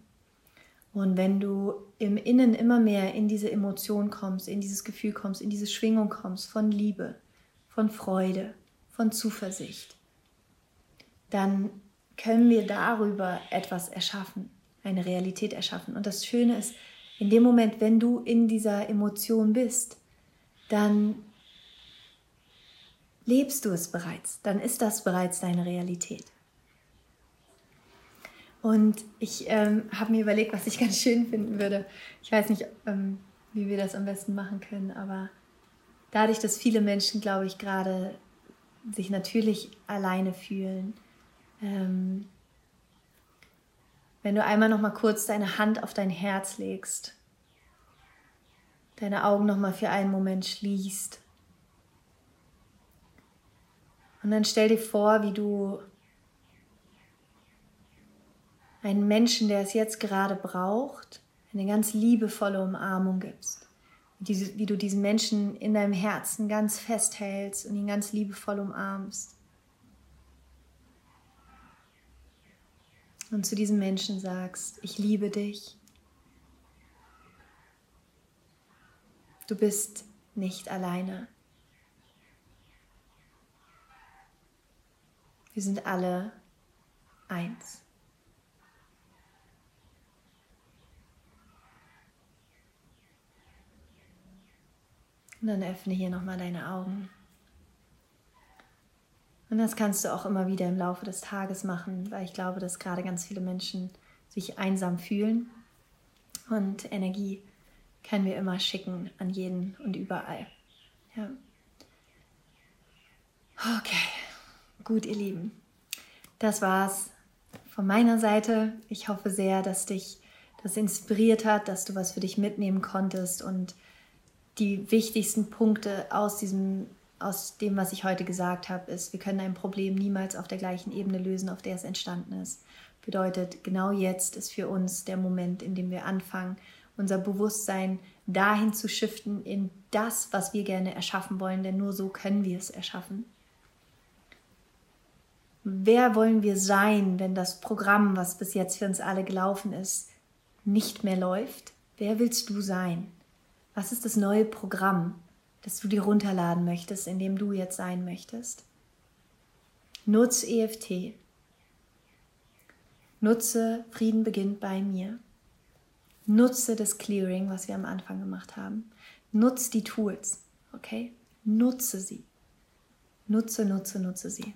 Und wenn du im Innen immer mehr in diese Emotion kommst, in dieses Gefühl kommst, in diese Schwingung kommst von Liebe, von Freude, von Zuversicht, dann können wir darüber etwas erschaffen eine Realität erschaffen. Und das Schöne ist, in dem Moment, wenn du in dieser Emotion bist, dann lebst du es bereits, dann ist das bereits deine Realität. Und ich ähm, habe mir überlegt, was ich (laughs) ganz schön finden würde. Ich weiß nicht, ähm, wie wir das am besten machen können, aber dadurch, dass viele Menschen, glaube ich, gerade sich natürlich alleine fühlen, ähm, wenn du einmal noch mal kurz deine Hand auf dein Herz legst, deine Augen noch mal für einen Moment schließt. Und dann stell dir vor, wie du einen Menschen, der es jetzt gerade braucht, eine ganz liebevolle Umarmung gibst. Wie du diesen Menschen in deinem Herzen ganz festhältst und ihn ganz liebevoll umarmst. Und zu diesem Menschen sagst, ich liebe dich. Du bist nicht alleine. Wir sind alle eins. Und dann öffne hier nochmal deine Augen. Und das kannst du auch immer wieder im Laufe des Tages machen, weil ich glaube, dass gerade ganz viele Menschen sich einsam fühlen. Und Energie können wir immer schicken an jeden und überall. Ja. Okay, gut, ihr Lieben. Das war's von meiner Seite. Ich hoffe sehr, dass dich das inspiriert hat, dass du was für dich mitnehmen konntest und die wichtigsten Punkte aus diesem aus dem, was ich heute gesagt habe, ist, wir können ein Problem niemals auf der gleichen Ebene lösen, auf der es entstanden ist. Bedeutet, genau jetzt ist für uns der Moment, in dem wir anfangen, unser Bewusstsein dahin zu shiften in das, was wir gerne erschaffen wollen, denn nur so können wir es erschaffen. Wer wollen wir sein, wenn das Programm, was bis jetzt für uns alle gelaufen ist, nicht mehr läuft? Wer willst du sein? Was ist das neue Programm, das du dir runterladen möchtest, in dem du jetzt sein möchtest? Nutze EFT. Nutze Frieden beginnt bei mir. Nutze das Clearing, was wir am Anfang gemacht haben. Nutze die Tools, okay? Nutze sie. Nutze, nutze, nutze sie.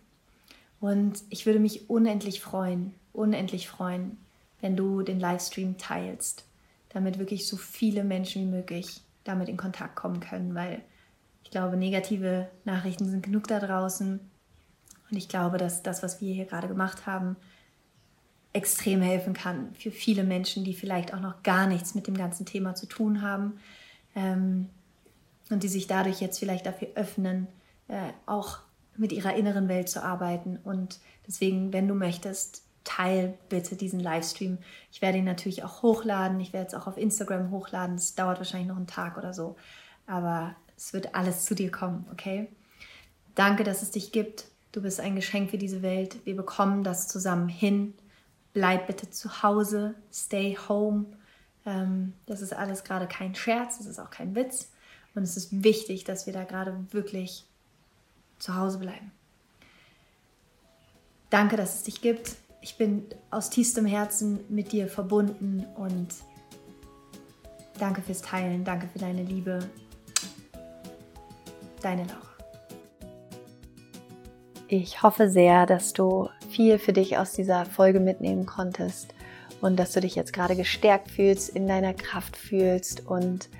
Und ich würde mich unendlich freuen, unendlich freuen, wenn du den Livestream teilst, damit wirklich so viele Menschen wie möglich damit in Kontakt kommen können, weil ich glaube, negative Nachrichten sind genug da draußen. Und ich glaube, dass das, was wir hier gerade gemacht haben, extrem helfen kann für viele Menschen, die vielleicht auch noch gar nichts mit dem ganzen Thema zu tun haben ähm, und die sich dadurch jetzt vielleicht dafür öffnen, äh, auch mit ihrer inneren Welt zu arbeiten. Und deswegen, wenn du möchtest, teil bitte diesen Livestream. Ich werde ihn natürlich auch hochladen. Ich werde es auch auf Instagram hochladen. Es dauert wahrscheinlich noch einen Tag oder so. Aber es wird alles zu dir kommen, okay? Danke, dass es dich gibt. Du bist ein Geschenk für diese Welt. Wir bekommen das zusammen hin. Bleib bitte zu Hause. Stay home. Ähm, das ist alles gerade kein Scherz. Das ist auch kein Witz. Und es ist wichtig, dass wir da gerade wirklich zu Hause bleiben. Danke, dass es dich gibt. Ich bin aus tiefstem Herzen mit dir verbunden und danke fürs Teilen, danke für deine Liebe. Deine Laura. Ich hoffe sehr, dass du viel für dich aus dieser Folge mitnehmen konntest und dass du dich jetzt gerade gestärkt fühlst, in deiner Kraft fühlst und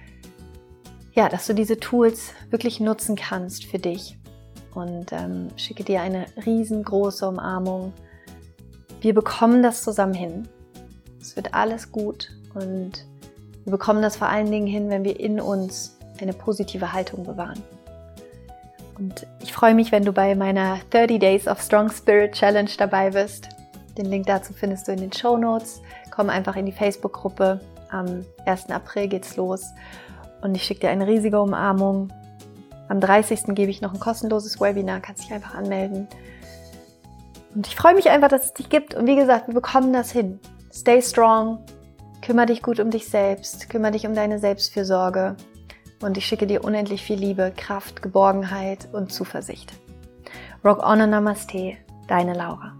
ja, dass du diese Tools wirklich nutzen kannst für dich und ähm, schicke dir eine riesengroße Umarmung. Wir bekommen das zusammen hin. Es wird alles gut und wir bekommen das vor allen Dingen hin, wenn wir in uns eine positive Haltung bewahren. Und ich freue mich, wenn du bei meiner 30 Days of Strong Spirit Challenge dabei bist. Den Link dazu findest du in den Show Notes. Komm einfach in die Facebook-Gruppe. Am 1. April geht's los. Und ich schicke dir eine riesige Umarmung am 30. gebe ich noch ein kostenloses Webinar, kannst dich einfach anmelden. Und ich freue mich einfach, dass es dich gibt. Und wie gesagt, wir bekommen das hin. Stay strong, kümmere dich gut um dich selbst, kümmere dich um deine Selbstfürsorge. Und ich schicke dir unendlich viel Liebe, Kraft, Geborgenheit und Zuversicht. Rock on and Namaste, deine Laura.